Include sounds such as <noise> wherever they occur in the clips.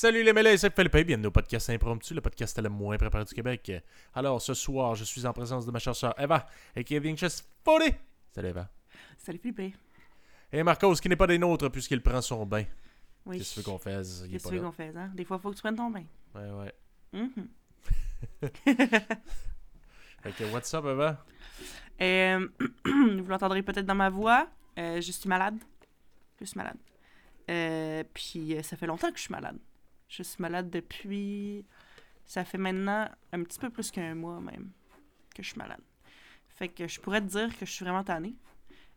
Salut les mêlés, c'est Philippe, bienvenue au podcast Impromptu, le podcast le moins préparé du Québec. Alors ce soir, je suis en présence de ma chère sœur Eva et Kevin Foley. Salut Eva. Salut Philippe. Et Marcos qui n'est pas des nôtres puisqu'il prend son bain. Oui. Qu'est-ce que tu veux qu'on est Qu'est-ce qu'on fasse, hein? Des fois, il faut que tu prennes ton bain. Ouais, ouais. Mhm. <laughs> Fait que what's up Eva? Euh, <clears throat> vous l'entendrez peut-être dans ma voix. euh, je suis malade. Je suis malade. Euh, puis euh, ça fait longtemps que je suis malade. Je suis malade depuis. Ça fait maintenant un petit peu plus qu'un mois même que je suis malade. Fait que je pourrais te dire que je suis vraiment tannée.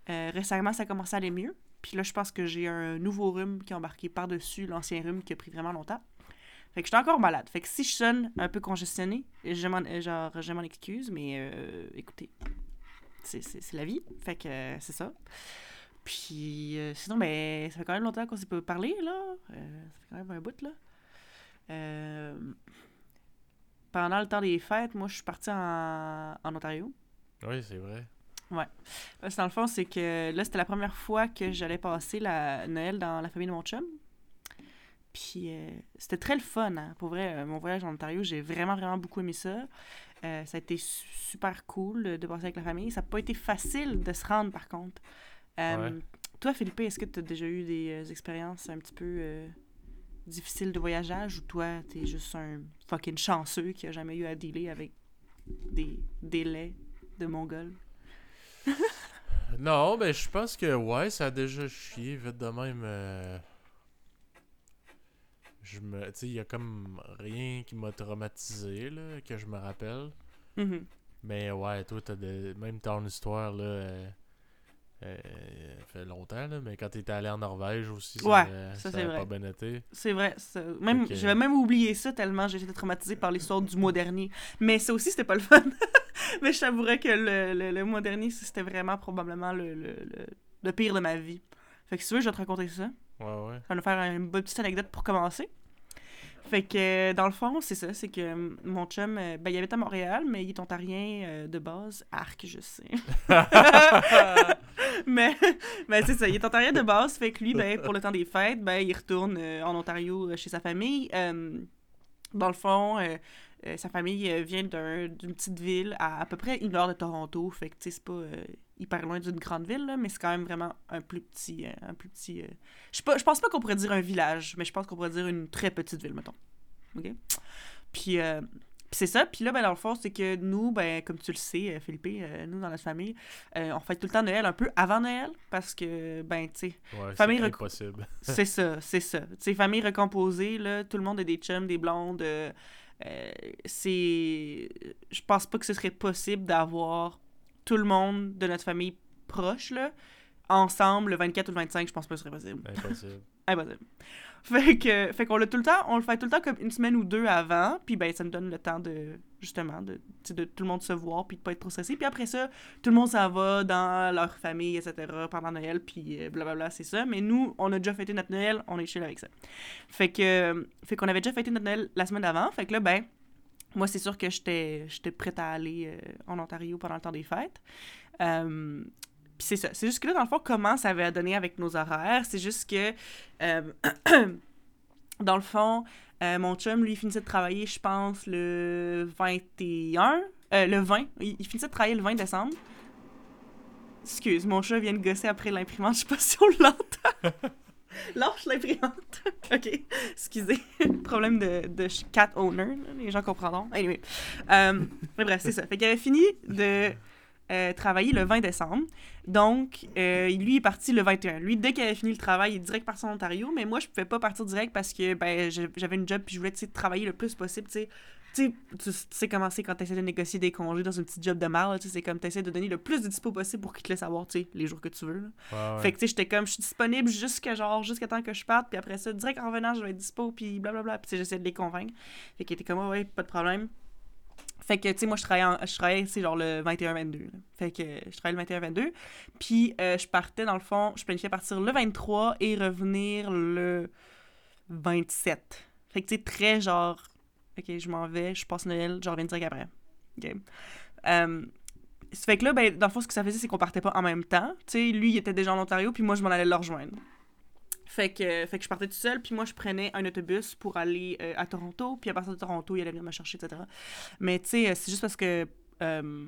Euh, récemment, ça a commencé à aller mieux. Puis là, je pense que j'ai un nouveau rhume qui a embarqué par-dessus l'ancien rhume qui a pris vraiment longtemps. Fait que je suis encore malade. Fait que si je sonne un peu congestionnée, je m'en, genre, excuse, mais euh, écoutez, c'est, c'est, c'est la vie. Fait que euh, c'est ça. Puis euh, sinon, ben, ça fait quand même longtemps qu'on s'est pas parlé, là. Ça fait quand même un bout, là. Euh, pendant le temps des fêtes, moi, je suis partie en, en Ontario. Oui, c'est vrai. Parce que dans le fond, c'est que là, c'était la première fois que j'allais passer la Noël dans la famille de mon chum. Puis euh, c'était très le fun, hein. Pour vrai, euh, mon voyage en Ontario, j'ai vraiment, vraiment beaucoup aimé ça. Euh, ça a été su- super cool de passer avec la famille. Ça n'a pas été facile de se rendre, par contre. Ouais. Toi, Philippe, est-ce que tu as déjà eu des expériences un petit peu difficiles de voyageage ou toi, t'es juste un fucking chanceux qui a jamais eu à dealer avec des délais de Mongol? <laughs> Non, ben je pense que ouais, ça a déjà chié vite de même. euh, Je me, tu sais, il y a comme rien qui m'a traumatisé là, que je me rappelle. Mhm. Mais ouais, toi, t'as de... même ton histoire, là, euh, euh, fait longtemps, là, mais quand t'étais allé en Norvège aussi, ça, Ouais, euh, ça, ça c'est vrai. pas bien été. C'est vrai. ça- Même, que- J'avais même oublié ça tellement j'ai été traumatisée par l'histoire du mois dernier. Mais ça aussi, c'était pas le fun. <laughs> Mais je t'avouerais que le, le, le mois dernier, c'était vraiment probablement le, le, le, le pire de ma vie. Fait que si tu veux, je vais te raconter ça. Ouais, ouais. Ça va nous faire une bonne petite anecdote pour commencer. Fait que, euh, dans le fond, c'est ça. C'est que euh, mon chum, euh, ben, il habite à Montréal, mais il est ontarien euh, de base. Arc, je sais. <laughs> <laughs> mais mais c'est ça, il est ontarien de base. Fait que lui, ben, pour le temps des fêtes, ben, il retourne euh, en Ontario chez sa famille. Euh, dans le fond, euh, sa famille euh, vient d'un- d'une petite ville à à peu près une heure de Toronto. Fait que, tu sais, c'est pas euh, hyper loin d'une grande ville, là, mais c'est quand même vraiment un plus petit... un plus petit je pas- je pense pas qu'on pourrait dire un village, mais je pense qu'on pourrait dire une très petite ville, mettons. OK? Puis, c'est ça. Puis là, ben, dans le fond, c'est que nous, ben, comme tu le sais, Philippe, nous, dans notre famille, on fête tout le temps Noël un peu avant Noël parce que, ben, tu sais, Ouais, Famille c'est impossible. c'est ça, c'est ça. Tu sais, famille recomposée, là, tout le monde a des chums, des blondes. Euh, c'est. Je pense pas que ce serait possible d'avoir tout le monde de notre famille proche, là, ensemble le 24 ou le 25. Je pense pas que ce serait possible. Impossible. <laughs> Impossible. Fait que fait qu'on l'a tout le temps, on le fait tout le temps comme une semaine ou deux avant, puis ben ça nous donne le temps de justement de, de tout le monde se voir puis de pas être trop stressé. Puis après ça, tout le monde s'en va dans leur famille, etc. pendant Noël, puis euh, blablabla, c'est ça. Mais nous, on a déjà fêté notre Noël, on est chill avec ça. Fait que euh, fait qu'on avait déjà fêté notre Noël la semaine d'avant. Fait que là, ben moi, c'est sûr que j'étais prête à aller euh, en Ontario pendant le temps des fêtes. Euh, puis c'est ça. C'est juste que là, dans le fond, comment ça avait donné avec nos horaires, c'est juste que, euh, <clears throat> dans le fond, euh, mon chum, lui, finissait de travailler, je pense, le 21, euh, le 20. Il, il finissait de travailler le 20 décembre. Excuse, mon chat vient de gosser après l'imprimante, je sais pas si on l'entend. <laughs> Lâche l'imprimante. <laughs> ok, excusez. <laughs> Problème de, de cat owner, les gens comprendront. Anyway. Euh, mais bref, c'est ça. Fait qu'il avait fini de euh, travailler le 20 décembre. Donc, euh, lui est parti le 21. Lui, dès qu'il avait fini le travail, il est direct parti en Ontario. Mais moi, je pouvais pas partir direct parce que ben, j'avais une job puis je voulais travailler le plus possible. Tu sais, tu sais, comment c'est quand tu essaies de négocier des congés dans une petite job de sais, C'est comme tu essaies de donner le plus de dispo possible pour qu'il te laisse avoir les jours que tu veux. là. Ouais, ouais. Fait que, tu sais, j'étais comme, je suis disponible jusqu'à genre, jusqu'à temps que je parte, puis après ça, direct en revenant, je vais être dispo, puis blablabla. Puis, j'essayais de les convaincre. Fait qu'ils étaient comme, ouais, ouais, pas de problème. Fait que, tu sais, moi, je travaillais, travaillais, c'est genre le 21-22. là. Fait que je travaillais le 21-22. Puis, euh, je partais, dans le fond, je planifiais partir le 23 et revenir le 27. Fait que, tu sais, très genre, OK, je m'en vais, je passe Noël, je reviens direct après. OK. Ça fait que là, ben, dans le fond, ce que ça faisait, c'est qu'on partait pas en même temps. Tu sais, lui, il était déjà en Ontario, puis moi, je m'en allais le rejoindre. Fait que, fait que je partais tout seul, puis moi, je prenais un autobus pour aller euh, à Toronto, puis à partir de Toronto, il allait venir me chercher, etc. Mais tu sais, c'est juste parce que. euh,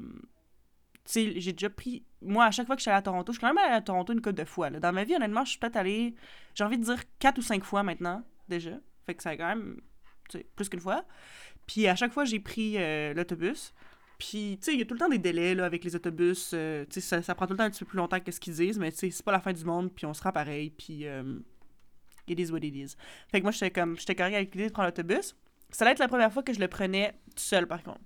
tu sais, j'ai déjà pris. Moi, à chaque fois que je suis allée à Toronto, je suis quand même allée à Toronto une couple de fois. là. Dans ma vie, honnêtement, je suis peut-être allée, j'ai envie de dire, quatre ou cinq fois maintenant, déjà. Fait que ça a quand même, tu sais, plus qu'une fois. Puis à chaque fois, j'ai pris euh, l'autobus. Puis, tu sais, il y a tout le temps des délais là, avec les autobus. euh, tu sais, ça, ça prend tout le temps un petit peu plus longtemps que ce qu'ils disent, mais tu sais, c'est pas la fin du monde, puis on sera pareil, puis euh, it is what it is. Fait que moi, j'étais comme, j'étais correct avec l'idée de prendre l'autobus. Ça allait être la première fois que je le prenais tout seul, par contre.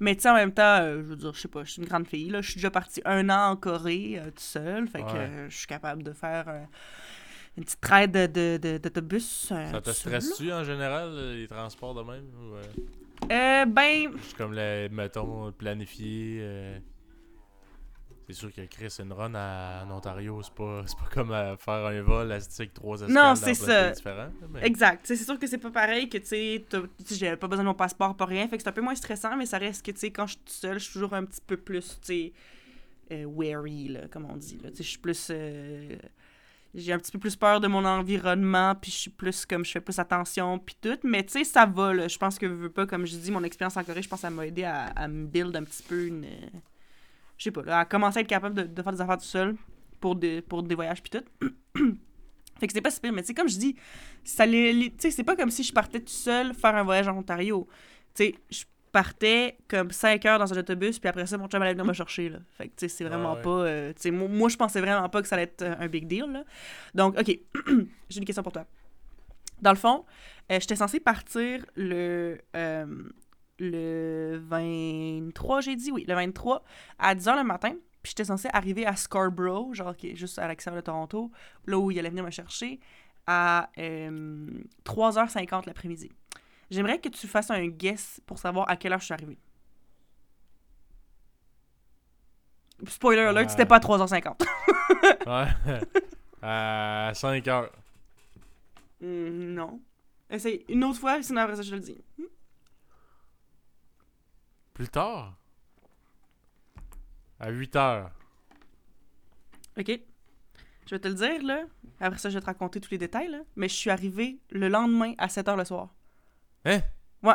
Mais tu sais, en même temps, euh, je veux dire, je sais pas, je suis une grande fille, là. Je suis déjà partie un an en Corée, euh, tout seul. Fait que euh, je suis capable de faire euh, une petite traite de, de, de- d'autobus. euh, Ça te stresse-tu en général, les transports de même ou, ben, juste comme, le, mettons, planifié euh, C'est sûr que Chris, une run à- en Ontario, c'est pas, c'est pas comme euh, faire un vol à avec trois escales dans c'est ça. pays différents. mais- Exact. C'est sûr que c'est pas pareil que, tu sais, j'avais pas besoin de mon passeport, pas rien. Fait que c'est un peu moins stressant, mais ça reste que, tu sais, quand je suis toute seule, je suis toujours un petit peu plus, tu sais, euh, wary, là, comme on dit. Tu sais, je suis plus. euh, j'ai un petit peu plus peur de mon environnement, puis je suis plus comme je fais plus attention, puis tout. Mais tu sais, ça va, là. Je pense que, veux pas, comme je dis, mon expérience en Corée, je pense que ça m'a aidé à, à me build un petit peu une. euh, je sais pas, là, à commencer à être capable de, de faire des affaires tout seul pour des, pour des voyages, puis tout. <clears throat> fait que c'est pas si pire, mais tu sais, comme je dis, ça les, les- tu sais, c'est pas comme si je partais tout seul faire un voyage en Ontario. Tu sais, je partais comme 5 heures dans un autobus, puis après ça, mon chum allait venir me chercher, là. Fait que, tu sais, c'est vraiment Ah ouais. pas... euh, tu sais, moi, moi, je pensais vraiment pas que ça allait être euh, un big deal, là. Donc, OK, <clears throat> j'ai une question pour toi. Dans le fond, euh, j'étais censée partir le... euh, le 23, j'ai dit, oui, le 23, à 10h le matin. Puis j'étais censée arriver à Scarborough, genre qui est juste à l'extérieur de Toronto, là où il allait venir me chercher, à euh, 3h50 l'après-midi. J'aimerais que tu fasses un guess pour savoir à quelle heure je suis arrivée. Spoiler alert, Ouais. c'était pas à 3h50. <laughs> Ouais. à 5 heures. Hmm, non. Essaye une autre fois, sinon après ça, je te le dis. Plus tard? À 8 heures. OK. Je vais te le dire, là. Après ça, je vais te raconter tous les détails, là. Mais je suis arrivée le lendemain à 7h le soir. Hein? Ouais.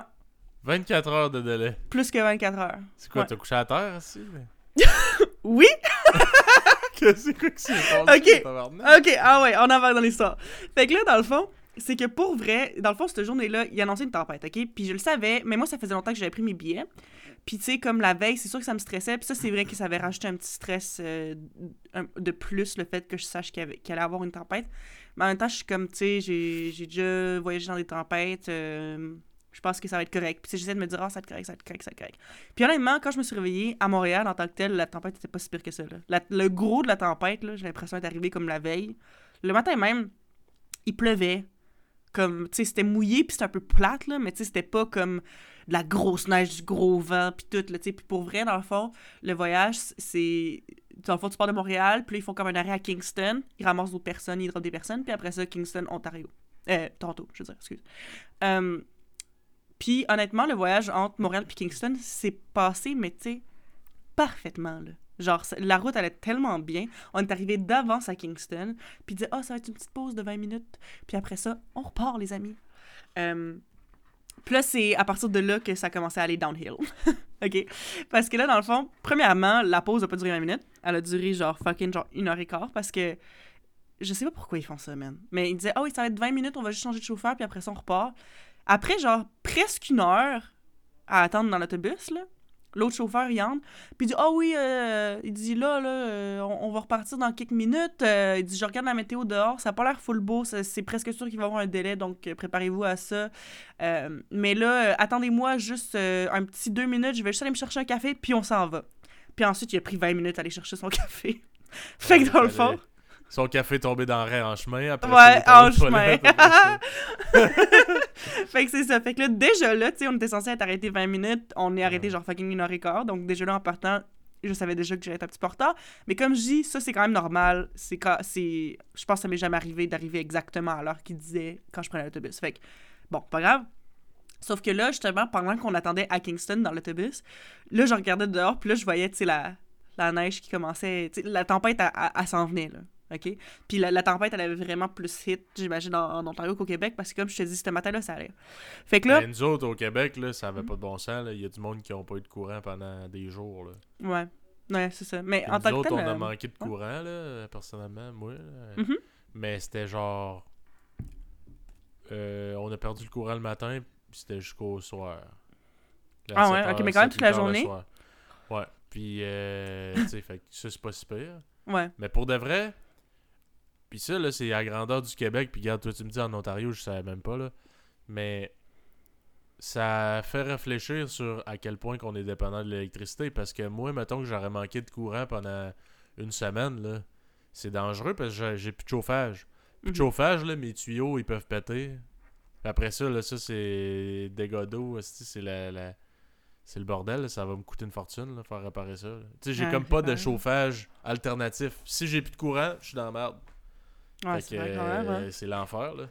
24 heures de délai. Plus que 24 heures. C'est quoi, Ouais. t'as couché à terre aussi? <laughs> Oui! <laughs> Qu'est-ce que c'est Ok. OK, ah ouais, on en va dans l'histoire. Fait que là, dans le fond, c'est que pour vrai, dans le fond, cette journée-là, il annonçait une tempête, OK? Puis je le savais, mais moi, ça faisait longtemps que j'avais pris mes billets. Puis tu sais, comme la veille, c'est sûr que ça me stressait. Puis ça, c'est vrai que ça avait rajouté un petit stress euh, de plus, le fait que je sache qu'il y allait avoir une tempête. Mais en même temps, je suis comme, tu sais, j'ai déjà voyagé dans des tempêtes. euh, je pense que ça va être correct. Puis j'essaie de me dire, ah, ça va être correct, ça va être correct, ça va être correct. Puis honnêtement, quand je me suis réveillée à Montréal en tant que tel, la tempête était pas si pire que ça. là. Le gros de la tempête, là, j'ai l'impression d'être arrivé comme la veille. Le matin même, il pleuvait. Comme, tu sais, c'était mouillé, puis c'était un peu plate, là, mais tu sais, c'était pas comme de la grosse neige, du gros vent, puis tout, là, tu sais. Puis pour vrai, dans le fond, le voyage, c'est... Dans le fond, tu pars de Montréal, puis ils font comme un arrêt à Kingston, ils ramassent d'autres personnes, ils drop des personnes, puis après ça, Kingston, Ontario. Euh, Toronto, je veux dire, excuse. Euh, puis honnêtement, le voyage entre Montréal et Kingston s'est passé, mais tu sais, parfaitement, là. Genre, la route allait tellement bien. On est arrivé d'avance à Kingston, puis disait, ah, ça va être une petite pause de 20 minutes. Puis après ça, on repart, les amis. Euh, puis là, c'est à partir de là que ça a commencé à aller downhill. <laughs> OK? Parce que là, dans le fond, premièrement, la pause n'a pas duré 20 minutes. Elle a duré genre fucking genre une heure et quart parce que je sais pas pourquoi ils font ça, man. Mais ils disaient, ah oui, ça va être 20 minutes, on va juste changer de chauffeur, puis après ça, on repart. Après, genre, presque une heure à attendre dans l'autobus, là, l'autre chauffeur, il entre, puis il dit, ah oui, euh, il dit, là, là, euh, on, on va repartir dans quelques minutes. Euh, il dit, je regarde la météo dehors, ça a pas l'air full beau, c'est presque sûr qu'il va y avoir un délai, donc préparez-vous à ça. Mais là, attendez-moi juste un petit deux minutes, je vais juste aller me chercher un café, puis on s'en va. Puis ensuite, il a pris 20 minutes à aller chercher son <laughs> café. fait que dans le fond... Son café est tombé dans le en chemin. Après Ouais, en chemin. <laughs> fait que c'est ça. Fait que là, déjà là, tu sais, on était censé être arrêté 20 minutes. On est arrêté Ouais. genre fucking une heure et quart. Donc déjà là, en partant, je savais déjà que j'allais être un petit peu en retard. Mais comme je dis, ça, c'est quand même normal. C'est quand, c'est... Je pense que ça m'est jamais arrivé d'arriver exactement à l'heure qu'il disait quand je prenais l'autobus. Fait que, bon, pas grave. Sauf que là, justement, pendant qu'on attendait à Kingston dans l'autobus, là, je regardais dehors, puis là, je voyais, tu sais, la, la neige qui commençait... La tempête, elle s'en venait, là. OK? Puis la, la tempête, elle avait vraiment plus hit, j'imagine, en, en Ontario qu'au Québec, parce que comme je te dis, ce matin-là, ça allait. Fait que là, Ben, nous autres, au Québec, là, ça avait pas de bon sens. là. Il y a du monde qui n'a pas eu de courant pendant des jours. Là. ouais. Ouais, c'est ça. Mais Puis en nous tant que autres, tel. on a euh, manqué de courant, là, personnellement, moi. là. Mhm. Mais c'était genre. euh, on a perdu le courant le matin, puis c'était jusqu'au soir. Là, Ah ouais, 7 ok, mais quand même 7, toute la 8 heures le journée? Ouais, puis, euh, <laughs> tu sais, fait que ça, c'est pas si pire. Ouais. Mais pour de vrai, puis ça, là, c'est à la grandeur du Québec, puis regarde, toi, tu me dis en Ontario, je savais même pas, là. Mais ça fait réfléchir sur à quel point qu'on est dépendant de l'électricité, parce que moi, mettons que j'aurais manqué de courant pendant une semaine, là, c'est dangereux parce que j'ai- plus de chauffage. Plus de Mhm. chauffage, là, mes tuyaux, ils peuvent péter. Après ça, là, ça, c'est dégâts d'eau, c'est la... la- C'est le bordel, là, ça va me coûter une fortune, là, faire réparer ça. Tu sais, j'ai comme pas de chauffage alternatif. Si j'ai plus de courant, je suis dans la merde. Ouais, c'est hein. euh, c'est l'enfer, là.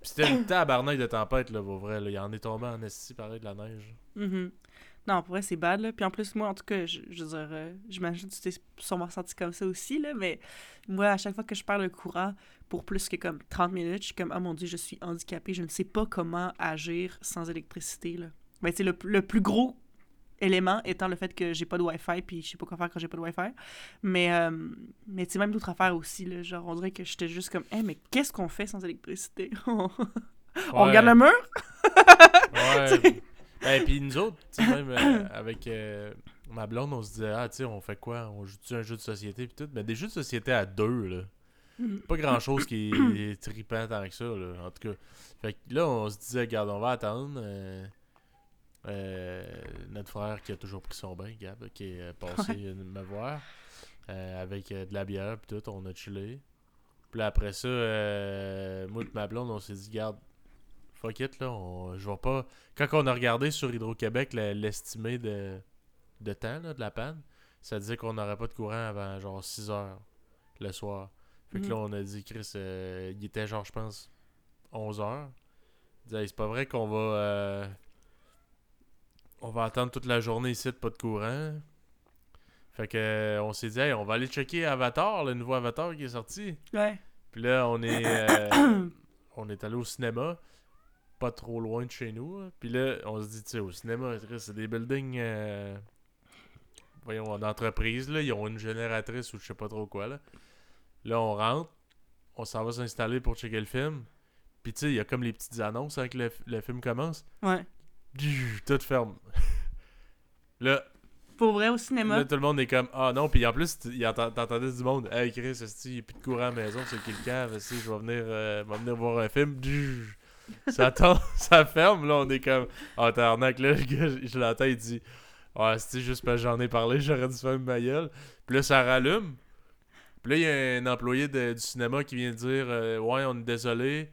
Puis c'était une tabarnak de tempête, là, pour vrai. Là. Il en est tombé en esti, pareil, de la neige. Mhm. Non, pour vrai, c'est bad, là. Puis en plus, moi, en tout cas, je, je veux dire, euh, j'imagine que tu t'es sûrement senti comme ça aussi, là, mais moi, à chaque fois que je perds le courant pour plus que comme 30 minutes, je suis comme, ah mon dieu, je suis handicapée, je ne sais pas comment agir sans électricité, là. Ben, sais, le, le plus gros élément étant le fait que j'ai pas de Wi-Fi, puis je sais pas quoi faire quand j'ai pas de Wi-Fi. Mais, euh, mais tu sais, même d'autres affaires aussi, là. Genre, on dirait que j'étais juste comme, hé, mais qu'est-ce qu'on fait sans électricité? <laughs> on Ouais. regarde le mur? Ouais. <laughs> Et puis nous autres, tu sais, même euh, avec euh, ma blonde, on se disait, ah, tu sais, on fait quoi? On joue-tu un jeu de société, puis tout? Mais des jeux de société à deux, là. Mhm. Pas grand chose qui est <clears throat> trippant tant que ça, là, en tout cas. Fait que là, on se disait, regarde, on va attendre. Euh, notre frère qui a toujours pris son bain, Gab, qui est euh, passé me voir, euh, avec euh, de la bière, puis tout, on a chillé. Puis là, après ça, euh, moi et ma blonde, on s'est dit, garde, fuck it, là, on, je vais pas. Quand on a regardé sur Hydro-Québec l'estimé de, de temps, là, de la panne, ça disait qu'on n'aurait pas de courant avant genre 6 heures le soir. Fait que là, on a dit, Chris, euh, il était genre, je pense, 11 heures. Il disait, Hey, c'est pas vrai qu'on va. On va attendre toute la journée ici de pas de courant. Fait que on s'est dit, Hey, on va aller checker Avatar, le nouveau Avatar qui est sorti. Ouais. Puis là, on est, euh, <coughs> on est allé au cinéma, pas trop loin de chez nous. hein. Puis là, on se dit, tu sais, au cinéma, c'est des buildings, euh, voyons, d'entreprise, là. Ils ont une génératrice ou je sais pas trop quoi, là. Là, on rentre, on s'en va s'installer pour checker le film. Puis tu sais, il y a comme les petites annonces avec le, le film commence. Ouais. <laughs> Tout ferme. <laughs> là, Pour vrai, au cinéma? Là, tout le monde est comme Ah non, puis en plus, t'entendais du monde Hey Chris, il n'y a plus de courant à la maison, c'est esti, je vais venir, euh, venir voir un film? <laughs> Ça ça ferme, là, on est comme Ah, t'arnaque, là, le gars, je, je l'entends, il dit Ah, c'est juste parce que j'en ai parlé, j'aurais dû faire ma gueule. Puis là, ça rallume. Puis là, il y a un employé de- du cinéma qui vient dire euh, Ouais, on est désolé,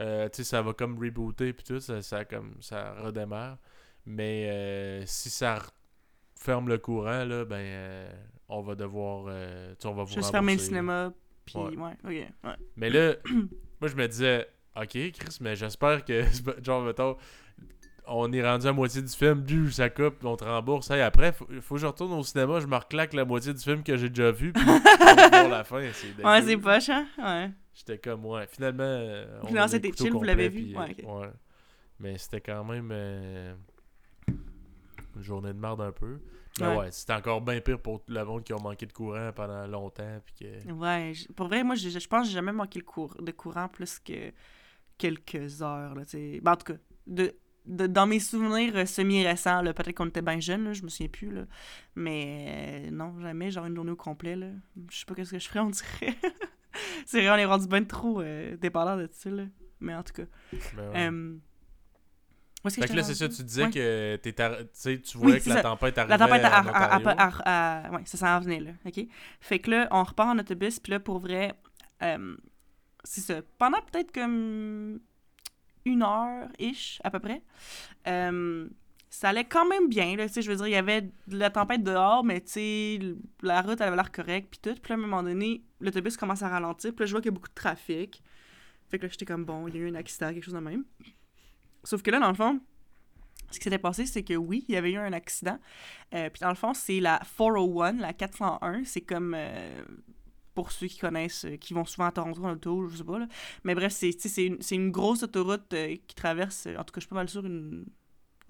Euh, tu sais, ça va comme rebooter, puis tout, ça, ça, comme, ça redémarre. Mais euh, si ça ferme le courant, là, ben, euh, on va devoir. euh, on va Juste fermer le cinéma. Puis, Ouais. ouais. ok. Ouais. Mais là, moi, je me disais, ok, Chris, mais j'espère que, <laughs> genre, mettons, on est rendu à moitié du film, du, ça coupe, on te rembourse. Hey, après, faut, faut que je retourne au cinéma, je me reclaque la moitié du film que j'ai déjà vu, puis <laughs> on la fin. C'est Ouais, c'est poche, hein? Ouais. J'étais comme, ouais, finalement. euh, on a c'était chill, vous l'avez vu? puis, Ouais, ok. ouais. Mais c'était quand même euh, une journée de merde un peu. Mais Ouais. ouais, c'était encore bien pire pour le monde qui ont manqué de courant pendant longtemps. Puis que... Ouais. Pour vrai, moi, je, je pense que j'ai jamais manqué le cour de courant plus que quelques heures, là. Ben, en tout cas, de, de- dans mes souvenirs euh, semi-récents, peut-être qu'on était bien jeunes, là, je me souviens plus, là. Mais euh, non, jamais, genre une journée au complet, là. Je sais pas qu'est-ce que je ferais, on dirait. <laughs> c'est vrai, on est rendu bien trop euh, dépendant de ça, là. Mais en tout cas. Ben ouais. euh, où Fait que là, c'est ça, tu disais Ouais. que arr- tu voyais Oui, que la ça. tempête arrivait La tempête Ontario. a- a- ouais, ça s'en venait, là, OK? Fait que là, on repart en autobus, puis là, pour vrai, euh, c'est ça. Pendant peut-être comme une heure-ish, à peu près, euh, ça allait quand même bien, là, je veux dire, il y avait de la tempête dehors, mais la route, avait l'air correcte, puis tout. Puis à un moment donné, l'autobus commence à ralentir, puis là, je vois qu'il y a beaucoup de trafic. Fait que là, j'étais comme, bon, il y a eu un accident, quelque chose de même. Sauf que là, dans le fond, ce qui s'était passé, c'est que oui, il y avait eu un accident. Euh, puis dans le fond, c'est la 401, la 401. C'est comme. euh, pour ceux qui connaissent, euh, qui vont souvent à Toronto en auto, je sais pas. Là. Mais bref, c'est une, une grosse autoroute euh, qui traverse, euh, en tout cas, je suis pas mal sûr, une.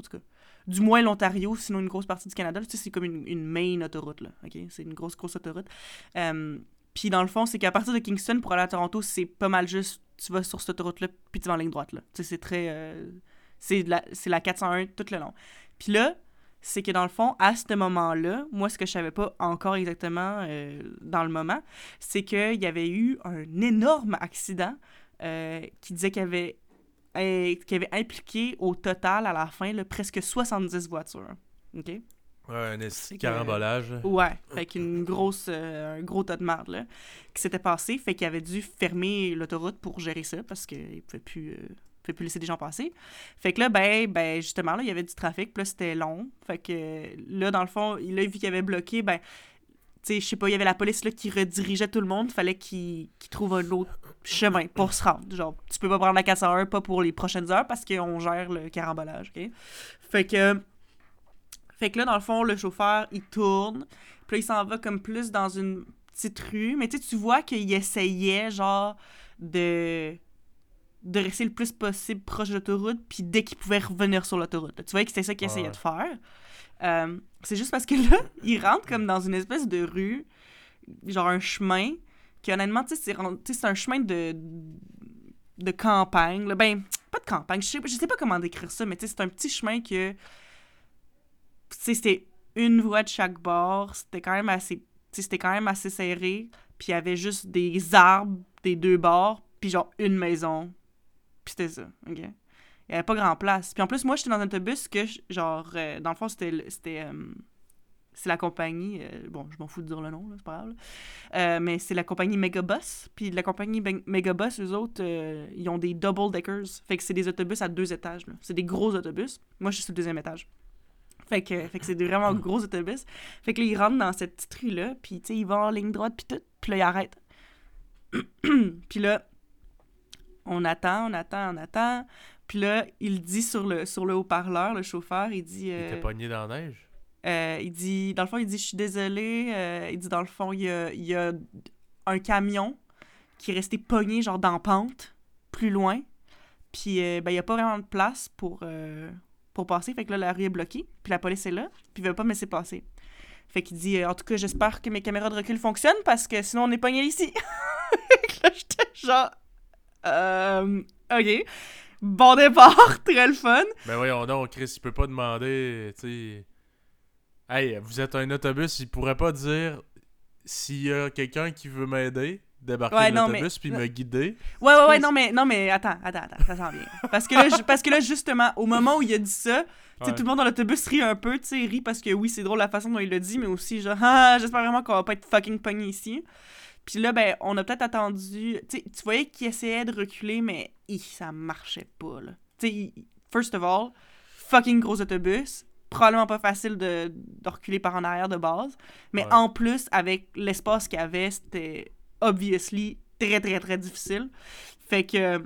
En tout cas, du moins l'Ontario, sinon une grosse partie du Canada. C'est comme une, main autoroute, là. OK? C'est une grosse, grosse autoroute. Puis dans le fond, c'est qu'à partir de Kingston pour aller à Toronto, c'est pas mal juste. Tu vas sur cette autoroute-là, puis tu vas en ligne droite, là. C'est très. euh, c'est la, la 401 tout le long. Puis là, c'est que dans le fond, à ce moment-là, moi, ce que je savais pas encore exactement euh, dans le moment, c'est qu'il y avait eu un énorme accident euh, qui disait qu'il y avait, euh, avait impliqué au total, à la fin, là, presque 70 voitures. OK? Ouais, un que- carambolage. Ouais, fait qu'une grosse, un gros tas de merde, là, qui s'était passé, fait qu'il avait dû fermer l'autoroute pour gérer ça, parce qu'il pouvait plus... pouvait plus laisser des gens passer. Fait que là, ben, ben justement, là, il y avait du trafic, puis là, c'était long. Fait que là, dans le fond, a vu qu'il avait bloqué, ben, tu sais, je sais pas, il y avait la police, là, qui redirigeait tout le monde, fallait qu'il qu'il trouve un autre chemin pour se rendre. Genre, tu peux pas prendre la 401, pas pour les prochaines heures, parce qu'on gère le carambolage, OK? Fait que... Fait que là, dans le fond, le chauffeur, il tourne, puis là, il s'en va comme plus dans une petite rue. Mais tu vois qu'il essayait, genre, de de rester le plus possible proche de l'autoroute, puis dès qu'il pouvait revenir sur l'autoroute. Tu vois que c'était ça qu'il essayait Ouais. de faire. Euh, c'est juste parce que là, <laughs> il rentre comme dans une espèce de rue, genre un chemin, qui honnêtement, tu sais, c'est un chemin de de campagne. là. Ben, pas de campagne, je sais, je sais pas comment décrire ça, mais tu sais, c'est un petit chemin que... Tu sais, c'était une voie de chaque bord, c'était quand même assez... Tu sais, c'était quand même assez serré, puis il y avait juste des arbres des deux bords, puis genre une maison, puis c'était ça, OK? Il y avait pas grand place. Puis en plus, moi, j'étais dans un autobus que, genre, euh, dans le fond, c'était... c'était euh, c'est la compagnie, euh, bon, je m'en fous de dire le nom, là, c'est pas grave. Euh, mais c'est la compagnie Megabus. Puis la compagnie Megabus, eux autres, euh, ils ont des double deckers. Fait que c'est des autobus à deux étages, là. C'est des gros autobus. Moi, je suis sur le deuxième étage. Fait que, fait que c'est des vraiment gros autobus. Fait que là, ils rentrent dans cette petite rue-là, puis tu sais, ils vont en ligne droite, puis tout. Puis là, ils arrêtent. <clears throat> puis là, on attend, on attend, on attend. Puis là, il dit sur le, sur le haut-parleur, le chauffeur, il dit... Il euh, était pogné dans la neige? euh, il dit, dans le fond, il dit, je suis désolé. Euh, il dit, dans le fond, il y a, il y a un camion qui est resté pogné, genre, dans la pente, plus loin. Puis, euh, ben, il n'y a pas vraiment de place pour, euh, pour passer. Fait que là, la rue est bloquée. Puis la police est là. Puis il veut pas me laisser passer. Fait qu'il dit, euh, en tout cas, j'espère que mes caméras de recul fonctionnent parce que sinon, on est pogné ici. <laughs> Là, j'étais genre, euh, OK. Bon départ, <laughs> très le fun. Ben voyons donc, Chris, il peut pas demander, tu sais... Hey, vous êtes un autobus, il pourrait pas dire s'il y a quelqu'un qui veut m'aider, débarquer Ouais, de l'autobus mais- puis me guider. Ouais, ouais, ouais, non, mais, non, mais attends, attends, attends, ça s'en vient. Parce que, là, parce que là, justement, au moment où il a dit ça, Ouais. tout le monde dans l'autobus rit un peu, tu sais, rit parce que oui, c'est drôle la façon dont il l'a dit, mais aussi genre, <laughs> ah, j'espère vraiment qu'on va pas être fucking pogné ici. Puis là, ben, on a peut-être attendu, tu sais, tu voyais qu'il essayait de reculer, mais hi, ça marchait pas, là. Tu sais, il- first of all, fucking gros autobus, probablement pas facile de, de reculer par en arrière de base, mais Ouais. en plus, avec l'espace qu'il y avait, c'était obviously très, très, très difficile. Fait que euh,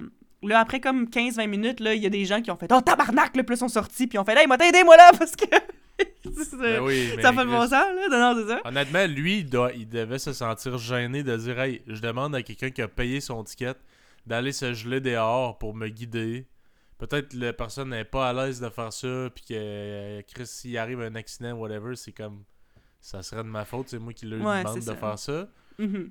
là, après comme 15-20 minutes, là, il y a des gens qui ont fait « Oh, tabarnak! » puis là, sont sortis, puis ils ont fait « Hey, moi, t'aider, moi, là! » Parce que... <laughs> Ben oui, ça fait le bon sens, là? Non, non, c'est ça. Honnêtement, lui, il, doit, il devait se sentir gêné de dire Hey, je demande à quelqu'un qui a payé son ticket d'aller se geler dehors pour me guider. Peut-être la personne n'est pas à l'aise de faire ça, puis que euh, Chris, s'il arrive un accident, whatever, c'est comme. Ça serait de ma faute, c'est moi qui lui Ouais, demande de ça. faire ça. Mhm.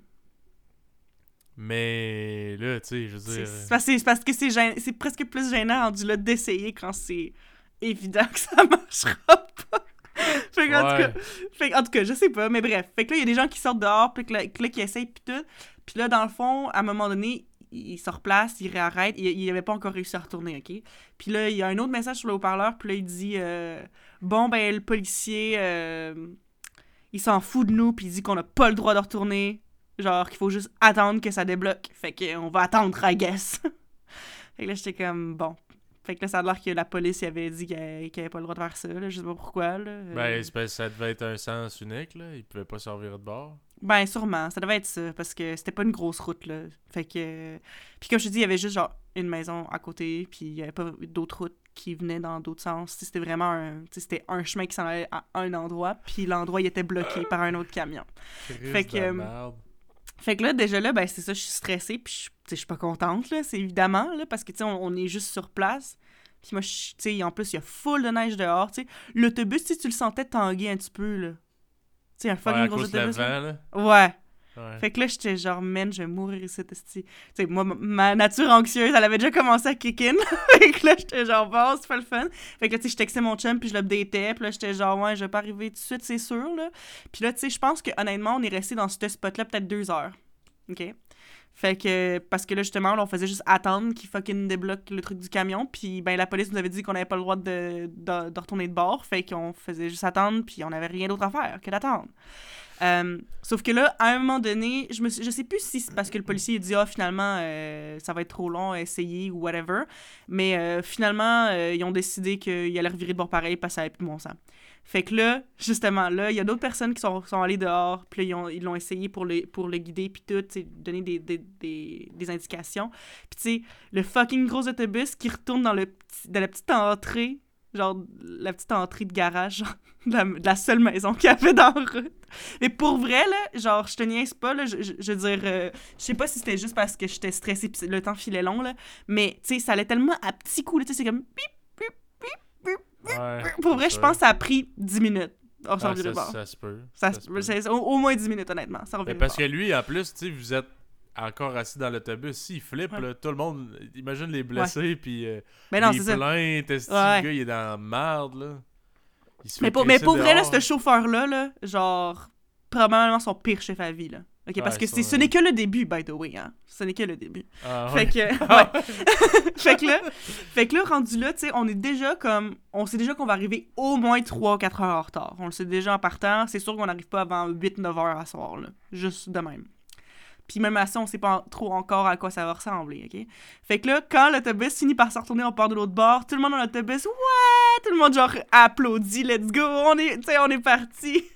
Mais là, tu sais, je veux dire. c'est parce, c'est parce que c'est presque plus gênant rendu là d'essayer quand c'est évident que ça <laughs> marchera. Fait que, en, tout cas, fait que, en tout cas, je sais pas, mais bref. Fait que là, il y a des gens qui sortent dehors, puis que là, que là, qui essayent, puis tout. Puis là, dans le fond, à un moment donné, il se replace, il réarrête, il, il avait pas encore réussi à retourner, OK? Puis là, il y a un autre message sur le haut-parleur, puis là, il dit euh, Bon, ben, le policier, euh, il s'en fout de nous, puis il dit qu'on n'a pas le droit de retourner. Genre, qu'il faut juste attendre que ça débloque. Fait qu'on va attendre, I guess. <laughs> fait que là, j'étais comme Bon. Fait que là, ça a l'air que la police il avait dit qu'elle qu'il avait pas le droit de faire ça, là. Je sais pas pourquoi, là. Euh, Ben, c'est parce que ça devait être un sens unique, là. Il pouvait pas servir de bord. Ben, sûrement. Ça devait être ça, parce que c'était pas une grosse route, là. Fait que... Puis comme je te dis, il y avait juste, genre, une maison à côté, puis il y avait pas d'autres routes qui venaient dans d'autres sens. C'était vraiment un... C'était un chemin qui s'en allait à un endroit, puis l'endroit, il était bloqué <coughs> par un autre camion. Fait que, euh, merde. Fait que là, déjà là, ben c'est ça, je suis stressée, puis je suis pas contente, là, c'est évidemment, là, parce que, tu sais, on, on est juste sur place. Puis moi, tu sais, en plus, il y a full de neige dehors, tu sais. L'autobus, si tu le sentais tanguer un petit peu, là. Tu sais, un fucking gros autobus. vent, là. Ouais. Fait que là, j'étais genre, man, je vais mourir ici. Tu sais, moi, ma- nature anxieuse, elle avait déjà commencé à kick in. <laughs> fait que là, j'étais genre, bon, c'est pas le fun. Fait que là, tu sais, je textais mon chum, puis je l'updatais. Puis là, j'étais genre, ouais, je vais pas arriver tout de suite, c'est sûr, là. Puis là, tu sais, je pense que honnêtement, on est resté dans ce spot-là peut-être deux heures. OK? Fait que, parce que là, justement, là, on faisait juste attendre qu'il fucking débloque le truc du camion. Puis, ben, la police nous avait dit qu'on n'avait pas le droit de, de, de retourner de bord. Fait qu'on faisait juste attendre, puis on avait rien d'autre à faire que d'attendre. Euh, sauf que là, à un moment donné, je me je sais plus si c'est parce que le policier dit ah finalement euh, ça va être trop long, essayer ou whatever, mais euh, finalement ils ont décidé qu'il allait revirer de bord pareil parce que ça avait plus de bon sens. Fait que là, justement, là, il y a d'autres personnes qui sont, sont allées dehors, puis ils ont- ils l'ont essayé pour le, pour le guider, puis tout, donner des, des, des, des indications. Puis tu sais, le fucking gros autobus qui retourne dans, le dans la petite entrée, genre la petite entrée de garage, genre, <laughs> de la, de la seule maison qu'il y avait dans la route. Mais pour vrai, là, genre, je te niaise pas, là, je, je, je veux dire, euh, je sais pas si c'était juste parce que j'étais stressée pis le temps filait long, là, mais, tu sais, ça allait tellement à petits coups, tu sais, c'est comme... bip, Ouais, Pour vrai, je pense que ça a pris 10 minutes. Ah, ça, se peut. Ça, ça se- peut. au, au moins 10 minutes, honnêtement. Ça revient parce que lui, en plus, tu sais, vous êtes encore assis dans l'autobus. S'il flippe, Ouais. là, tout le monde, imagine les blessés, puis euh, Mais non, les plaintes, le gars, il est dans la merde, là? Il se fait Mais pour, mais pour vrai, là, ce chauffeur-là, là, genre, probablement son pire chef à vie, là. OK, parce que c'est, ce n'est que le début, by the way, hein. Ce n'est que le début. Ah, Fait <laughs> ouais. que, ouais. <laughs> fait que là, fait que là, rendu là, tu sais, on est déjà comme, on sait déjà qu'on va arriver au moins 3-4 heures en retard. On le sait déjà en partant. C'est sûr qu'on n'arrive pas avant 8-9 heures à soir, là. Juste de même. Puis même à ça, on sait pas en- trop encore à quoi ça va ressembler, OK? Fait que là, quand l'autobus finit par se retourner, on part de l'autre bord, tout le monde dans l'autobus, ouais! Tout le monde, genre, applaudit, let's go! On est, on est parti! <laughs>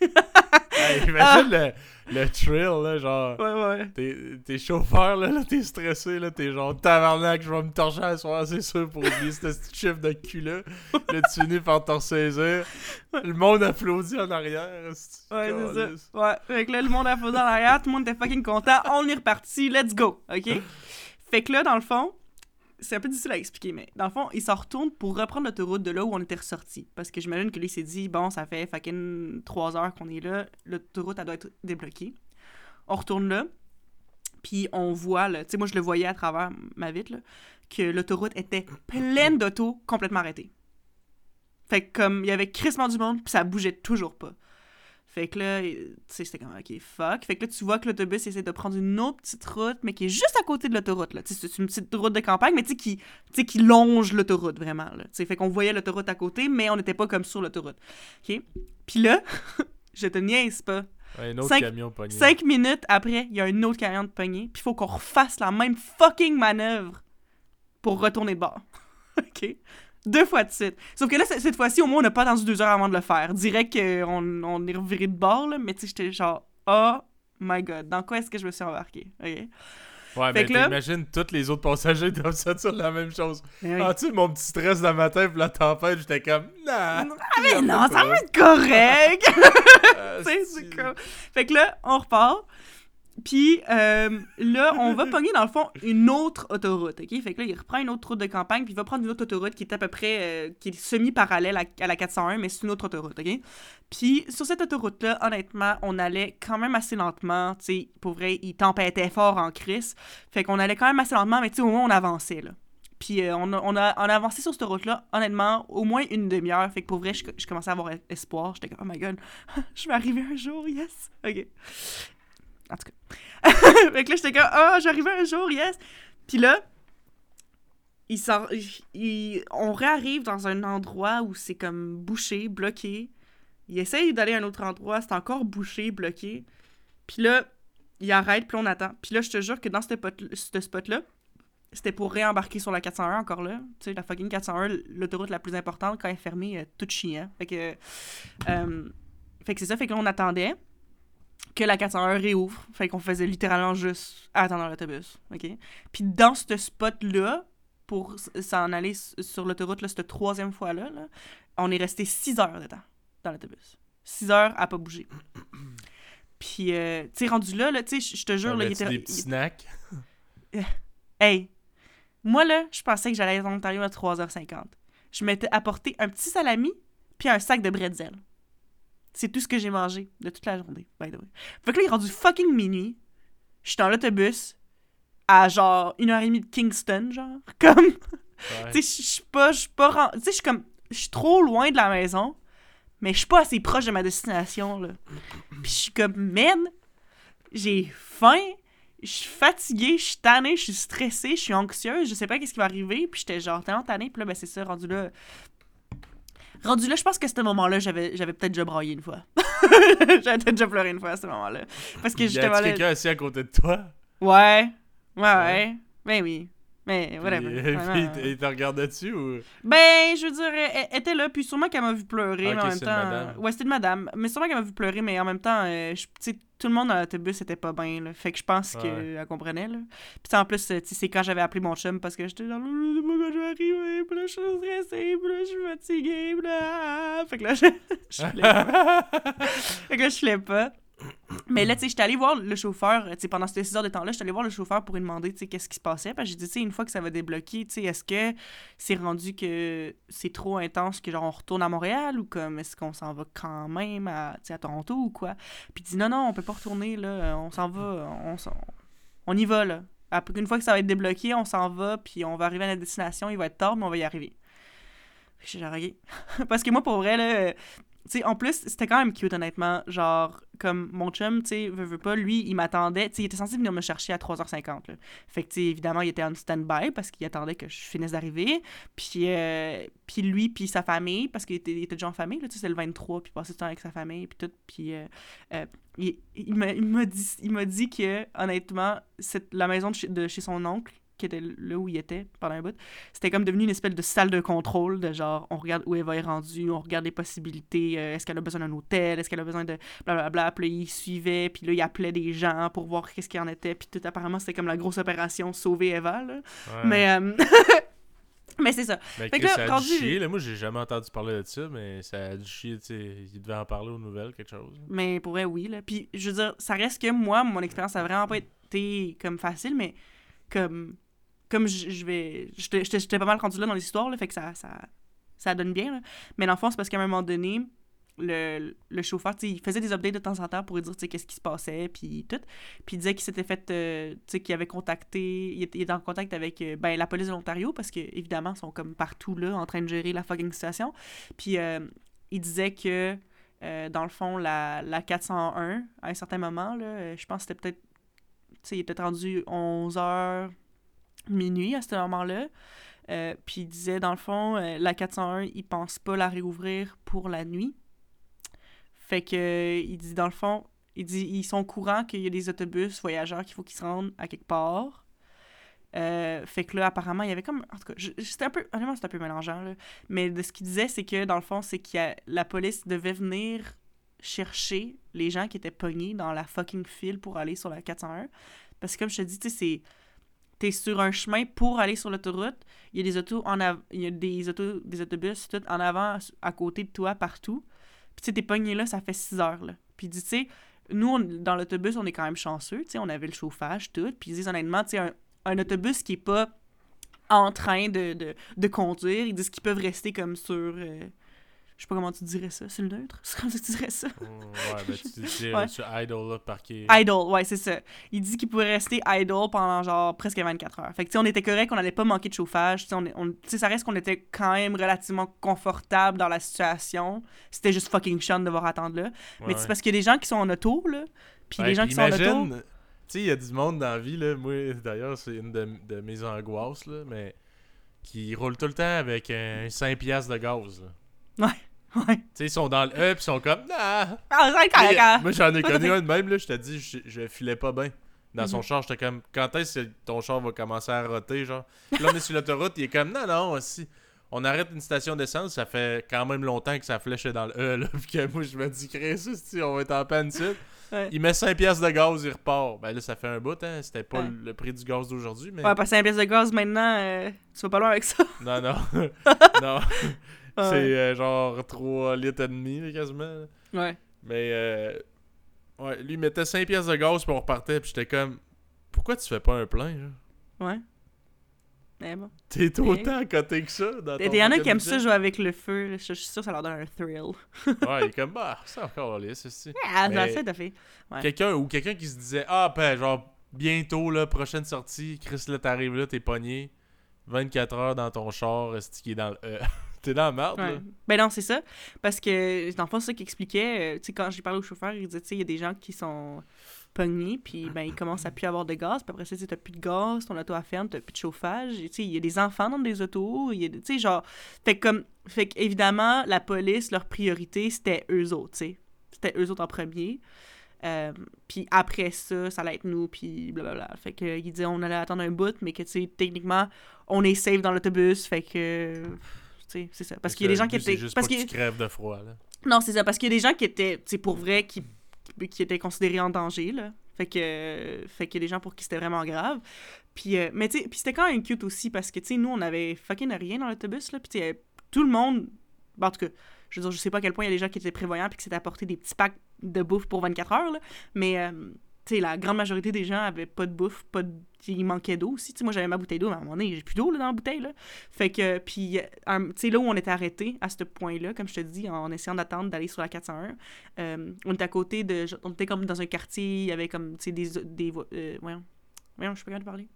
Hey, imagine le, le thrill, là, genre... ouais, ouais. T'es, chauffeur, là, là t'es stressé, là, t'es genre tabarnak, je vais me torcher à soir, c'est sûr, pour oublier ce petit chiffre de cul-là. <laughs> Là, tu finis par t'en ressaisir. Le monde applaudit en arrière. Ouais, c'est ça. Ouais, fait que là, le monde a posé en arrière, tout le monde était fucking content, on est reparti, let's go, OK? Fait que là, dans le fond, c'est un peu difficile à expliquer, mais dans le fond, il s'en retourne pour reprendre l'autoroute de là où on était ressorti. Parce que j'imagine que lui s'est dit, bon, ça fait fucking trois heures qu'on est là, l'autoroute, elle doit être débloquée. On retourne là, puis on voit, tu sais, moi je le voyais à travers ma vitre, que l'autoroute était pleine d'autos complètement arrêtées. Fait que comme, il y avait crissement du monde, puis ça bougeait toujours pas. Fait que là, tu sais, c'était comme, OK, fuck. Fait que là, tu vois que l'autobus essaie de prendre une autre petite route, mais qui est juste à côté de l'autoroute, là. Tu sais, c'est une petite route de campagne, mais tu sais, qui, qui longe l'autoroute, vraiment, là. Tu sais, fait qu'on voyait l'autoroute à côté, mais on n'était pas comme sur l'autoroute. OK? Puis là, <laughs> je te niaise pas. Ouais, un autre Cinq- camion pogné. Cinq minutes après, il y a un autre camion de pogné, puis il faut qu'on refasse la même fucking manœuvre pour retourner de bord. <laughs> OK? Deux fois de suite. Sauf que là, cette fois-ci, au moins, on n'a pas attendu deux heures avant de le faire. Direct qu'on on est reviré de bord, là, mais tu sais, j'étais genre, oh my god, dans quoi est-ce que je me suis embarqué? OK? Ouais, Fait mais là- t'imagines, tous les autres passagers <laughs> doivent se dire la même chose. Oui. Ah, tu sais, mon petit stress de matin pour la tempête, j'étais comme, nah. Ah, mais non, ça va être correct! <laughs> <laughs> Ah, sais, c'est- c'est comme- Fait que là, on repart. Puis euh, là, on va <laughs> pogner dans le fond une autre autoroute, OK? Fait que là, il reprend une autre route de campagne, puis il va prendre une autre autoroute qui est à peu près, euh, qui est semi-parallèle à, à la 401, mais c'est une autre autoroute, OK? Puis sur cette autoroute-là, honnêtement, on allait quand même assez lentement, tu sais, pour vrai, il tempêtait fort en crise. Fait qu'on allait quand même assez lentement, mais tu sais, au moins on avançait, là. Puis euh, on, a, on, a, on a avancé sur cette route-là, honnêtement, au moins une demi-heure. Fait que pour vrai, je, je commençais à avoir espoir. J'étais comme, oh my god, <laughs> je vais arriver un jour, yes! OK. En tout cas. <laughs> fait que là, j'étais comme, oh, j'arrive un jour, yes! Puis là, il sort, il- on réarrive dans un endroit où c'est comme bouché, bloqué. Il essaye d'aller à un autre endroit, c'est encore bouché, bloqué. Puis là, il arrête, puis on attend. Puis là, je te jure que dans ce pot- ce spot-là, c'était pour réembarquer sur la 401 encore là. Tu sais, la fucking 401, l'autoroute la plus importante, quand elle est fermée, tout chiant. Fait que. euh, fait que c'est ça, fait qu'on attendait que la 401 réouvre. Fait qu'on faisait littéralement juste attendre l'autobus. OK? Puis dans ce spot-là, pour s'en aller sur l'autoroute, cette troisième fois-là, là, on est resté 6 heures de temps dans l'autobus. 6 heures à pas bouger. <coughs> Puis, euh, tu sais, rendu là, là tu sais, je- te jure, là, il était. des petits snacks? Hey, moi là, je pensais que j'allais être en Ontario à 3h50. Je m'étais apporté un petit salami puis un sac de bretzel. C'est tout ce que j'ai mangé de toute la journée, by the way. Fait que là, il est rendu fucking minuit. Je suis dans l'autobus à genre une heure et demie de Kingston, genre. Comme, Ouais. tu sais, je suis pas, je suis pas, tu sais, je suis comme, je suis trop loin de la maison, mais je suis pas assez proche de ma destination, là. Puis je suis comme, man, j'ai faim, je suis fatiguée, je suis tannée, je suis stressée, je suis anxieuse, je sais pas qu'est-ce qui va arriver, puis j'étais genre tellement tannée, puis là, ben c'est ça, rendu là... Rendu là, je pense que ce moment-là, j'avais, j'avais peut-être déjà braillé une fois. <laughs> j'avais peut-être déjà pleuré une fois à ce moment-là. Parce que Y justement a là... quelqu'un assis à côté de toi? Ouais, ouais, Ouais. ouais, ben oui. Mais whatever. Puis, <laughs> puis il te- regardait dessus ou? Ben, je veux dire, elle, elle était là, puis sûrement qu'elle m'a vu pleurer, Ah, mais en même temps. madame. Ouais, c'était une madame. Mais sûrement qu'elle m'a vu pleurer, mais en même temps, euh, je- tu sais, tout le monde dans l'autobus était pas bien, là. Fait que je pense qu'elle comprenait, là. Puis en plus, tu sais, c'est quand j'avais appelé mon chum parce que j'étais sais pas quand je vais arriver, puis là, je suis stressée, puis là, je suis fatiguée, puis là. ah. <laughs> <laughs> Fait que là, je. je filais pas. Fait que là, je filais pas. Mais là, tu sais, j'étais allée voir le chauffeur, tu sais, pendant ces 6 heures de temps-là, j'étais allée voir le chauffeur pour lui demander, tu sais, qu'est-ce qui se passait. Parce que j'ai dit, tu sais, une fois que ça va débloquer, tu sais, est-ce que c'est rendu que c'est trop intense que, genre, on retourne à Montréal ou comme, est-ce qu'on s'en va quand même à, à Toronto ou quoi? Puis il dit, non, non, on peut pas retourner, là, on s'en va, on, on y va, là. Après, une fois que ça va être débloqué, on s'en va, puis on va arriver à la destination, il va être tard, mais on va y arriver. J'ai genre. <laughs> Parce que moi, pour vrai, là, sais, en plus, c'était quand même cute, honnêtement. Genre, comme mon chum, tu sais, veut, veut pas, lui, il m'attendait. Tu sais, il était censé venir me chercher à 3h50. Là. Fait que, tu sais, évidemment, il était en stand-by parce qu'il attendait que je finisse d'arriver. Puis, euh, puis lui, puis sa famille, parce qu'il était, il était déjà en famille, tu sais, c'est le 23, puis il du temps avec sa famille, puis tout. Puis, euh, euh, il, il m'a dit, il dit que, honnêtement, cette, la maison de chez, de chez son oncle, qui était là où il était pendant un bout, c'était comme devenu une espèce de salle de contrôle de genre on regarde où Eva est rendue, on regarde les possibilités, euh, est-ce qu'elle a besoin d'un hôtel, est-ce qu'elle a besoin de blablabla, puis là il suivait, puis là il appelait des gens pour voir qu'est-ce qu'il en était, puis tout apparemment c'était comme la grosse opération sauver Eva là. Ouais. Mais euh, <laughs> mais c'est ça. Mais Fait que que là, ça a rendu- chier, là. Moi, j'ai jamais entendu parler de ça, mais ça a dû chier, tu sais. Il devait en parler aux nouvelles, quelque chose. Mais pour vrai, oui. Là. Puis, je veux dire, ça reste que moi, mon expérience a vraiment pas été comme facile, mais comme, comme je, je vais. J'étais pas mal rendu là dans l'histoire, là, fait que ça, ça, ça donne bien. Là. Mais dans le fond, c'est parce qu'à un moment donné, le, le chauffeur, il faisait des updates de temps en temps pour lui dire, qu'est-ce qui se passait, puis tout. Puis il disait qu'il s'était fait, euh, qu'il avait contacté, il était, en contact avec, euh, ben, la police de l'Ontario, parce que évidemment, ils sont comme partout, là, en train de gérer la fucking situation. Puis euh, il disait que, euh, dans le fond, la, la 401, à un certain moment, là, euh, je pense que c'était peut-être, tu sais, il était rendu 11h, minuit à ce moment-là. Euh, puis il disait, dans le fond, euh, la 401, il pense pas la réouvrir pour la nuit. Fait que, euh, il dit, dans le fond, il dit, ils sont au courant qu'il y a des autobus voyageurs qu'il faut qu'ils se rendent à quelque part. Fait que là, apparemment, il y avait comme. En tout cas, c'était un peu. Honnêtement, c'était un peu mélangeant, là. Mais de ce qu'il disait, c'est que, dans le fond, c'est que la police devait venir chercher les gens qui étaient pognés dans la fucking file pour aller sur la 401. Parce que, comme je te dis, tu sais, c'est. T'es sur un chemin pour aller sur l'autoroute. Il y a des autos en av- il y a des autos, des autobus tout en avant, à côté de toi, partout. Puis tu t'es pogné là, ça fait 6 heures, là. Puis tu sais, nous, dans l'autobus, on est quand même chanceux, tu sais, on avait le chauffage, tout. Puis ils disent, honnêtement, tu sais, un, un autobus qui est pas en train de, de, de conduire, ils disent qu'ils peuvent rester comme sur... euh, je sais pas comment tu dirais ça, c'est le neutre? <laughs> C'est comme ça que tu dirais ça? ouais, ben tu <laughs> dis, Ouais. tu idle, là, parqué. Idle, ouais, c'est ça. Il dit qu'il pourrait rester idle pendant genre presque 24 heures. Fait que tu sais, on était correct, on n'allait pas manquer de chauffage. Tu on, on- sais, ça reste qu'on était quand même relativement confortable dans la situation. C'était juste fucking chiant de devoir attendre là. Ouais, Mais ouais. c'est parce qu'il y a des gens qui sont en auto, là. Puis les gens qui sont en auto. Tu sais, il y a du monde dans la vie, là. Moi, d'ailleurs, c'est une de, de mes angoisses, là, mais qui roule tout le temps avec un 5 piastres de gaz, là. <laughs> Ouais. Tu sais, ils sont dans le E, puis ils sont comme, ah! Ah. Moi, j'en ai <laughs> connu un de même, là, je te dis, je, je filais pas bien. Dans son Mhm. char, j'étais comme, quand est-ce que ton char va commencer à roter, genre? Puis là, on est sur l'autoroute, il est comme, non, non, aussi. On arrête une station d'essence, ça fait quand même longtemps que ça flèche dans le E, là. <laughs> Puis que moi, je me dis, Chris, si on va être en panne. Ouais. Il met 5 piastres de gaz, il repart. Ben là, ça fait un bout, hein. C'était pas Ouais. le prix du gaz d'aujourd'hui, mais. Ouais, passer un pièce de gaz maintenant, euh, tu vas pas loin avec ça. Non, non. non. Ouais. C'est euh, genre 3 litres et demi, quasiment. Ouais. Mais, euh, Ouais, lui il mettait 5 pièces de gaz puis on repartait puis j'étais comme pourquoi tu fais pas un plein là? Ouais. Mais bon. T'es autant à côté que ça dans Il y en a qui aiment ça jouer avec le feu. Je je suis sûr que ça leur donne un thrill. <laughs> Ouais, il est <laughs> comme bah, c'est encore lisse ceci. Ah, ça fait, fait. Ouais. Quelqu'un ou quelqu'un qui se disait ah ben genre bientôt là prochaine sortie, Chris là t'arrives là, t'es pogné 24 heures dans ton char, est qui est dans le euh, <laughs> t'es dans la merde Ouais. Ben non, c'est ça. Parce que, dans le fond, c'est ça qu'il expliquait. euh, tu sais, quand j'ai parlé au chauffeur, il disait, tu sais, il y a des gens qui sont pognés, puis ben, ils commencent à plus avoir de gaz, puis après ça, tu sais, t'as plus de gaz, ton auto à ferme, t'as plus de chauffage. Tu sais, il y a des enfants dans des autos, tu sais, genre... Fait que comme... Fait qu'évidemment, la police, leur priorité, c'était eux autres, tu sais. C'était eux autres en premier. Euh, puis après ça, ça allait être nous, puis blablabla. Fait que, il disait, on allait attendre un bout, mais que, tu sais, techniquement, on est safe dans l'autobus, fait que... C'est ça. Parce qu'il y a des gens qui c'est étaient... juste Parce pas que tu crèves de froid là. non, c'est ça, parce qu'il y a des gens qui étaient, sais, pour vrai, qui, qui étaient considérés en danger, là. Fait que, fait qu'il y a des gens pour qui c'était vraiment grave. Puis, euh, mais tu puis c'était quand même cute aussi, parce que, tu sais, nous, on avait fucking rien dans l'autobus, là. Puis, tout le monde, ben, en tout cas, je veux dire, je sais pas à quel point il y a des gens qui étaient prévoyants puis qui s'étaient apporté des petits packs de bouffe pour 24 heures, là. Mais, euh, la grande majorité des gens avaient pas de bouffe, pas de... Il manquait d'eau aussi. Tu sais, moi, j'avais ma bouteille d'eau, mais à un moment donné, j'ai plus d'eau, dans la bouteille, là. Fait que, puis, euh, là où on était arrêté, à ce point-là, comme je te dis, en essayant d'attendre d'aller sur la 401, euh, on était à côté de... On était comme dans un quartier, il y avait comme, tu des... des euh, je parler.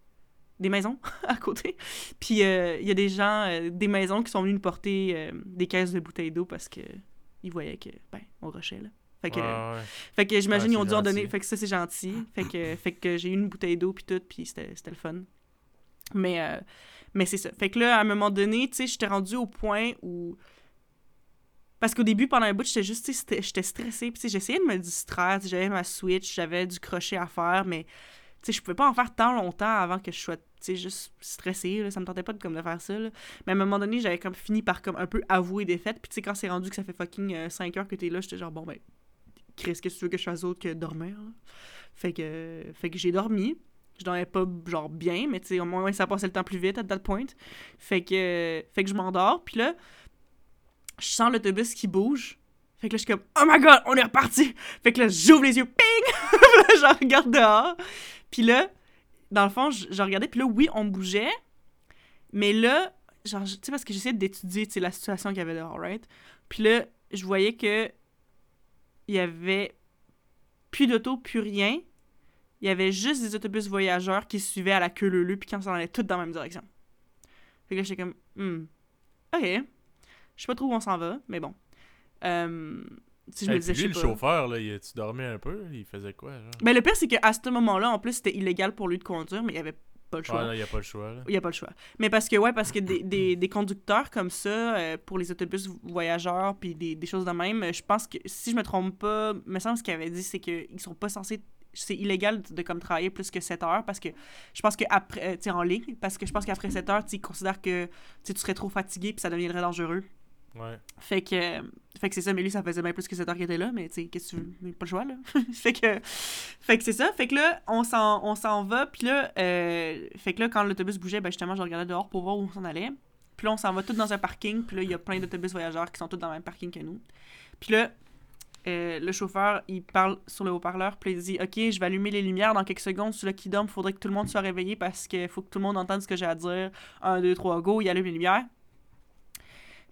Des maisons <laughs> à côté. Puis, il y a des gens, des maisons qui sont venus nous porter des caisses de bouteilles d'eau parce que ils voyaient que, ben, on rushait, là. Fait que, Ouais, ouais. fait que j'imagine Ouais, ils ont dû en donner. Fait que ça, c'est gentil. Fait que, <laughs> fait que j'ai eu une bouteille d'eau puis tout, puis c'était le fun. Mais, euh, mais c'est ça. Fait que là, à un moment donné, tu sais, j'étais rendue au point où... Parce qu'au début, pendant un bout, j'étais juste, tu sais, c'était- j'étais stressée. Puis tu sais, j'essayais de me distraire. J'avais ma Switch, j'avais du crochet à faire, mais tu sais, je pouvais pas en faire tant longtemps avant que je sois, tu sais, juste stressée. Là. Ça me tentait pas de, comme, de faire ça, là. Mais à un moment donné, j'avais comme fini par comme un peu avouer des fêtes. Puis tu sais, quand c'est rendu que ça fait fucking 5 heures que t'es là, j'étais genre, bon, ben, Qu'est-ce que tu veux que je fasse autre que dormir? Fait que, fait que j'ai dormi. Je dormais pas, genre, bien, mais au moins, ça passait le temps plus vite à that point. Fait que, fait que je m'endors, puis là, je sens l'autobus qui bouge. Fait que là, je suis comme, oh my god, on est reparti! Fait que là, j'ouvre les yeux, ping! <laughs> je regarde dehors. Puis là, dans le fond, je regardais, puis là, oui, on bougeait, mais là, genre, tu sais, parce que j'essayais d'étudier, tu sais, la situation qu'il y avait dehors, right? Puis là, je voyais que il y avait plus d'auto, plus rien. Il y avait juste des autobus voyageurs qui suivaient à la queue leu puis qui s'en allaient toutes dans la même direction. Fait que là, j'étais comme, hmm, ok. Je sais pas trop où on s'en va, mais bon. Euh, si je me Hey, disais, puis je lui, sais le pas. chauffeur, là, il, tu dormais un peu? Il faisait quoi, genre? Ben, le pire, c'est qu'à ce moment-là, en plus, c'était illégal pour lui de conduire, mais il y avait pas le choix. Ouais, non, il n'y a pas le choix. Il n'y a pas le choix. Mais parce que, ouais, parce que des, des, des conducteurs comme ça, euh, pour les autobus voyageurs, puis des, des choses de même, je pense que, si je me trompe pas, me semble ce qu'il avait dit, c'est qu'ils sont pas censés. C'est illégal de, comme travailler plus que 7 heures parce que je pense que après, euh, en ligne, parce que je pense qu'après 7 heures, tu considèrent que tu serais trop fatigué puis ça deviendrait dangereux. Ouais. Fait que, euh, fait que c'est ça, mais lui, ça faisait bien plus que 7 heures qu'il était là, mais tu sais, qu'est-ce que tu veux? A Pas le choix, là. <laughs> fait que, fait que c'est ça. Fait que là, on s'en, on s'en va, puis là, euh, fait que là, quand l'autobus bougeait, ben justement, je regardais dehors pour voir où on s'en allait. Puis là, on s'en va tous dans un parking, puis là, il y a plein d'autobus voyageurs qui sont tous dans le même parking que nous. Puis là, euh, le chauffeur, il parle sur le haut-parleur, puis il dit Ok, je vais allumer les lumières dans quelques secondes. Celui-là qui dorme, il faudrait que tout le monde soit réveillé parce qu'il faut que tout le monde entende ce que j'ai à dire. Un, deux, trois, go, il allume les lumières.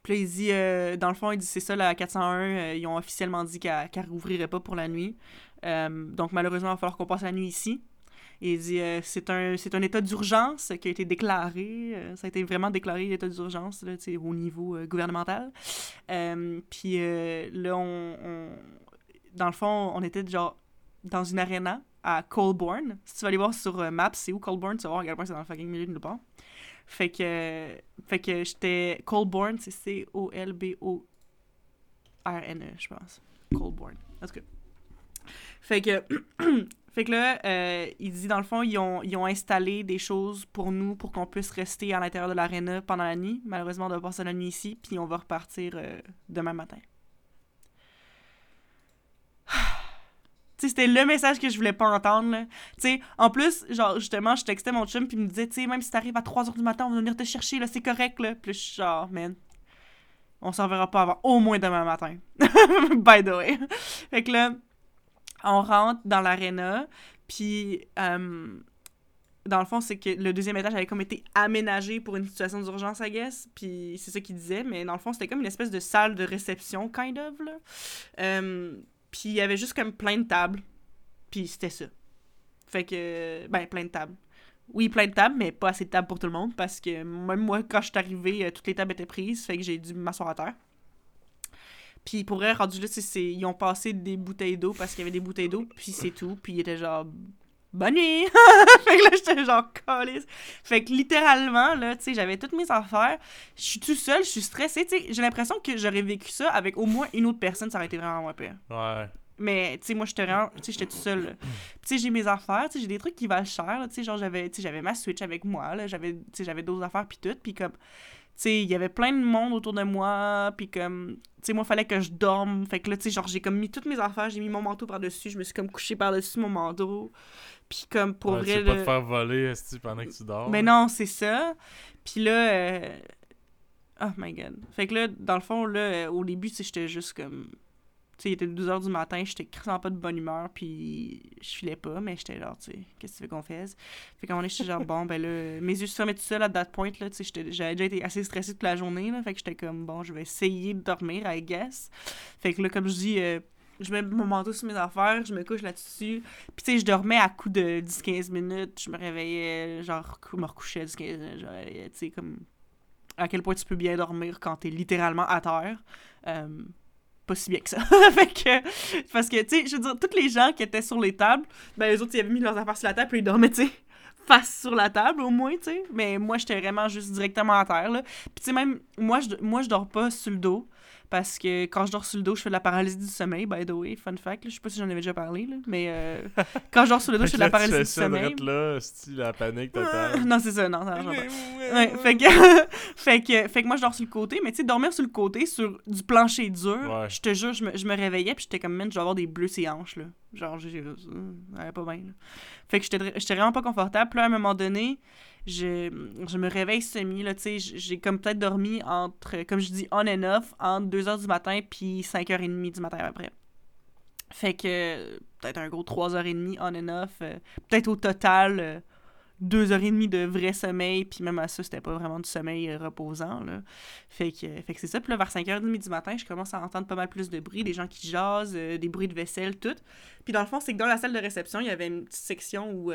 Puis là, il dit, euh, dans le fond, il dit c'est ça, la 401, euh, ils ont officiellement dit qu'elle qu'elle rouvrirait pas pour la nuit. Euh, donc, malheureusement, il va falloir qu'on passe la nuit ici. Et il dit, c'est un, un état d'urgence qui a été déclaré. ça a été vraiment déclaré, l'état d'urgence, au niveau gouvernemental. Puis là, on, Dans le fond, on était genre dans une arena à Colborne. Si tu vas aller voir sur Maps, c'est où Colborne, tu vas voir à quel point c'est dans le fucking milieu de nulle part. Fait que, fait que j'étais Colborne, c'est C-O-L-B-O-R-N-E, je pense. Colborne. En tout. Fait que, <clears throat> fait que là, euh, il dit dans le fond, ils ont, ils ont installé des choses pour nous pour qu'on puisse rester à l'intérieur de l'aréna pendant la nuit. Malheureusement, on doit passer la nuit ici, puis on va repartir euh, demain matin. Tu sais, c'était le message que je voulais pas entendre, là. Tu sais, en plus, genre, justement, je textais mon chum, puis il me disait, tu sais, même si t'arrives à 3h du matin, on va venir te chercher, là, c'est correct, là. Puis je suis genre, man, on s'en verra pas avant au moins demain matin. <laughs> By the way. fait que là, on rentre dans l'aréna, puis euh, dans le fond, c'est que le deuxième étage avait comme été aménagé pour une situation d'urgence, I guess. Puis c'est ça qu'il disait, mais dans le fond, c'était comme une espèce de salle de réception, kind of, là. Euh, puis il y avait juste comme plein de tables. Puis c'était ça. Fait que, ben, plein de tables. Oui, plein de tables, mais pas assez de tables pour tout le monde, parce que même moi, quand je suis arrivée, euh, toutes les tables étaient prises, fait que j'ai dû m'asseoir à terre. Puis pour vrai, rendu là, c'est, ils ont passé des bouteilles d'eau parce qu'il y avait des bouteilles d'eau, puis c'est tout. Puis il était genre bonne nuit! fait que là, j'étais genre calisse. Fait que littéralement, là, tu sais, j'avais toutes mes affaires. Je suis tout seul, je suis stressée, tu sais. J'ai l'impression que j'aurais vécu ça avec au moins une autre personne, ça aurait été vraiment moins pire. Ouais. Mais, tu sais, moi, j'étais vraiment, tu sais, j'étais tout seul. tu sais, j'ai mes affaires, tu sais, j'ai des trucs qui valent cher, tu sais, genre, j'avais, tu sais, j'avais ma Switch avec moi, là, j'avais, tu sais, j'avais d'autres affaires, puis tout, puis comme, tu sais, il y avait plein de monde autour de moi, puis comme, tu sais, moi, fallait que je dorme, fait que là, tu sais, genre, j'ai comme mis toutes mes affaires, j'ai mis mon manteau par-dessus, je me suis comme couché par-dessus mon manteau, puis comme, pour Ouais, vrai, tu veux pas te faire voler pendant que tu dors. mais non, c'est ça. Puis là, euh, oh my god. Fait que là, dans le fond, là, euh, au début, j'étais juste comme. Tu sais, il était 2h du matin, j'étais crissant pas de bonne humeur, puis je filais pas, mais j'étais genre, tu sais, qu'est-ce que tu veux qu'on fasse? Fait qu'à un moment j'étais genre, <laughs> bon, ben là, mes yeux se fermaient tout seul à that point, là, tu sais, j'avais déjà été assez stressée toute la journée, là, fait que j'étais comme, bon, je vais essayer de dormir, I guess. Fait que là, comme je dis, euh, je mets mon manteau sur mes affaires, je me couche là-dessus, puis tu sais, je dormais à coup de 10-15 minutes, je me réveillais, genre, cou- me recouchais 10-15 minutes, euh, tu sais, comme à quel point tu peux bien dormir quand t'es littéralement à terre. Euh, pas si bien que ça. <laughs> fait que, parce que, tu sais, je veux dire, tous les gens qui étaient sur les tables, ben, les autres, ils avaient mis leurs affaires sur la table, puis ils dormaient, tu sais, face sur la table, au moins, tu sais. Mais moi, j'étais vraiment juste directement à terre, là. Puis, tu sais, même, moi je, moi, je dors pas sur le dos. Parce que quand je dors sur le dos, je fais de la paralysie du sommeil, by the way, fun fact. là. Je sais pas si j'en avais déjà parlé, là, mais euh, <laughs> quand je dors sur le dos, je fais de la paralysie du sommeil. là, la panique totale. <laughs> non, c'est ça, non, ça marche pas. <laughs> Ouais, fait que, fait que fait que moi je dors sur le côté, mais tu sais dormir sur le côté sur du plancher dur, Ouais. je te jure, je me, je me réveillais puis j'étais comme man, je vais avoir des bleus ses hanches là. Genre j'ai euh, pas bien là. Fait que j'étais j'étais vraiment pas confortable, puis là à un moment donné, je, je me réveille semi là, tu sais, j'ai comme peut-être dormi entre comme je dis on and off entre 2h du matin puis 5h30 du matin après. Fait que peut-être un gros 3h30 on and off, euh, peut-être au total euh, deux heures et demie de vrai sommeil, puis même à ça, c'était pas vraiment du sommeil euh, reposant, là. Fait que, fait que c'est ça. Puis là, vers 5h30 du matin, je commence à entendre pas mal plus de bruit, des gens qui jasent, euh, des bruits de vaisselle, tout. Puis dans le fond, c'est que dans la salle de réception, il y avait une petite section où...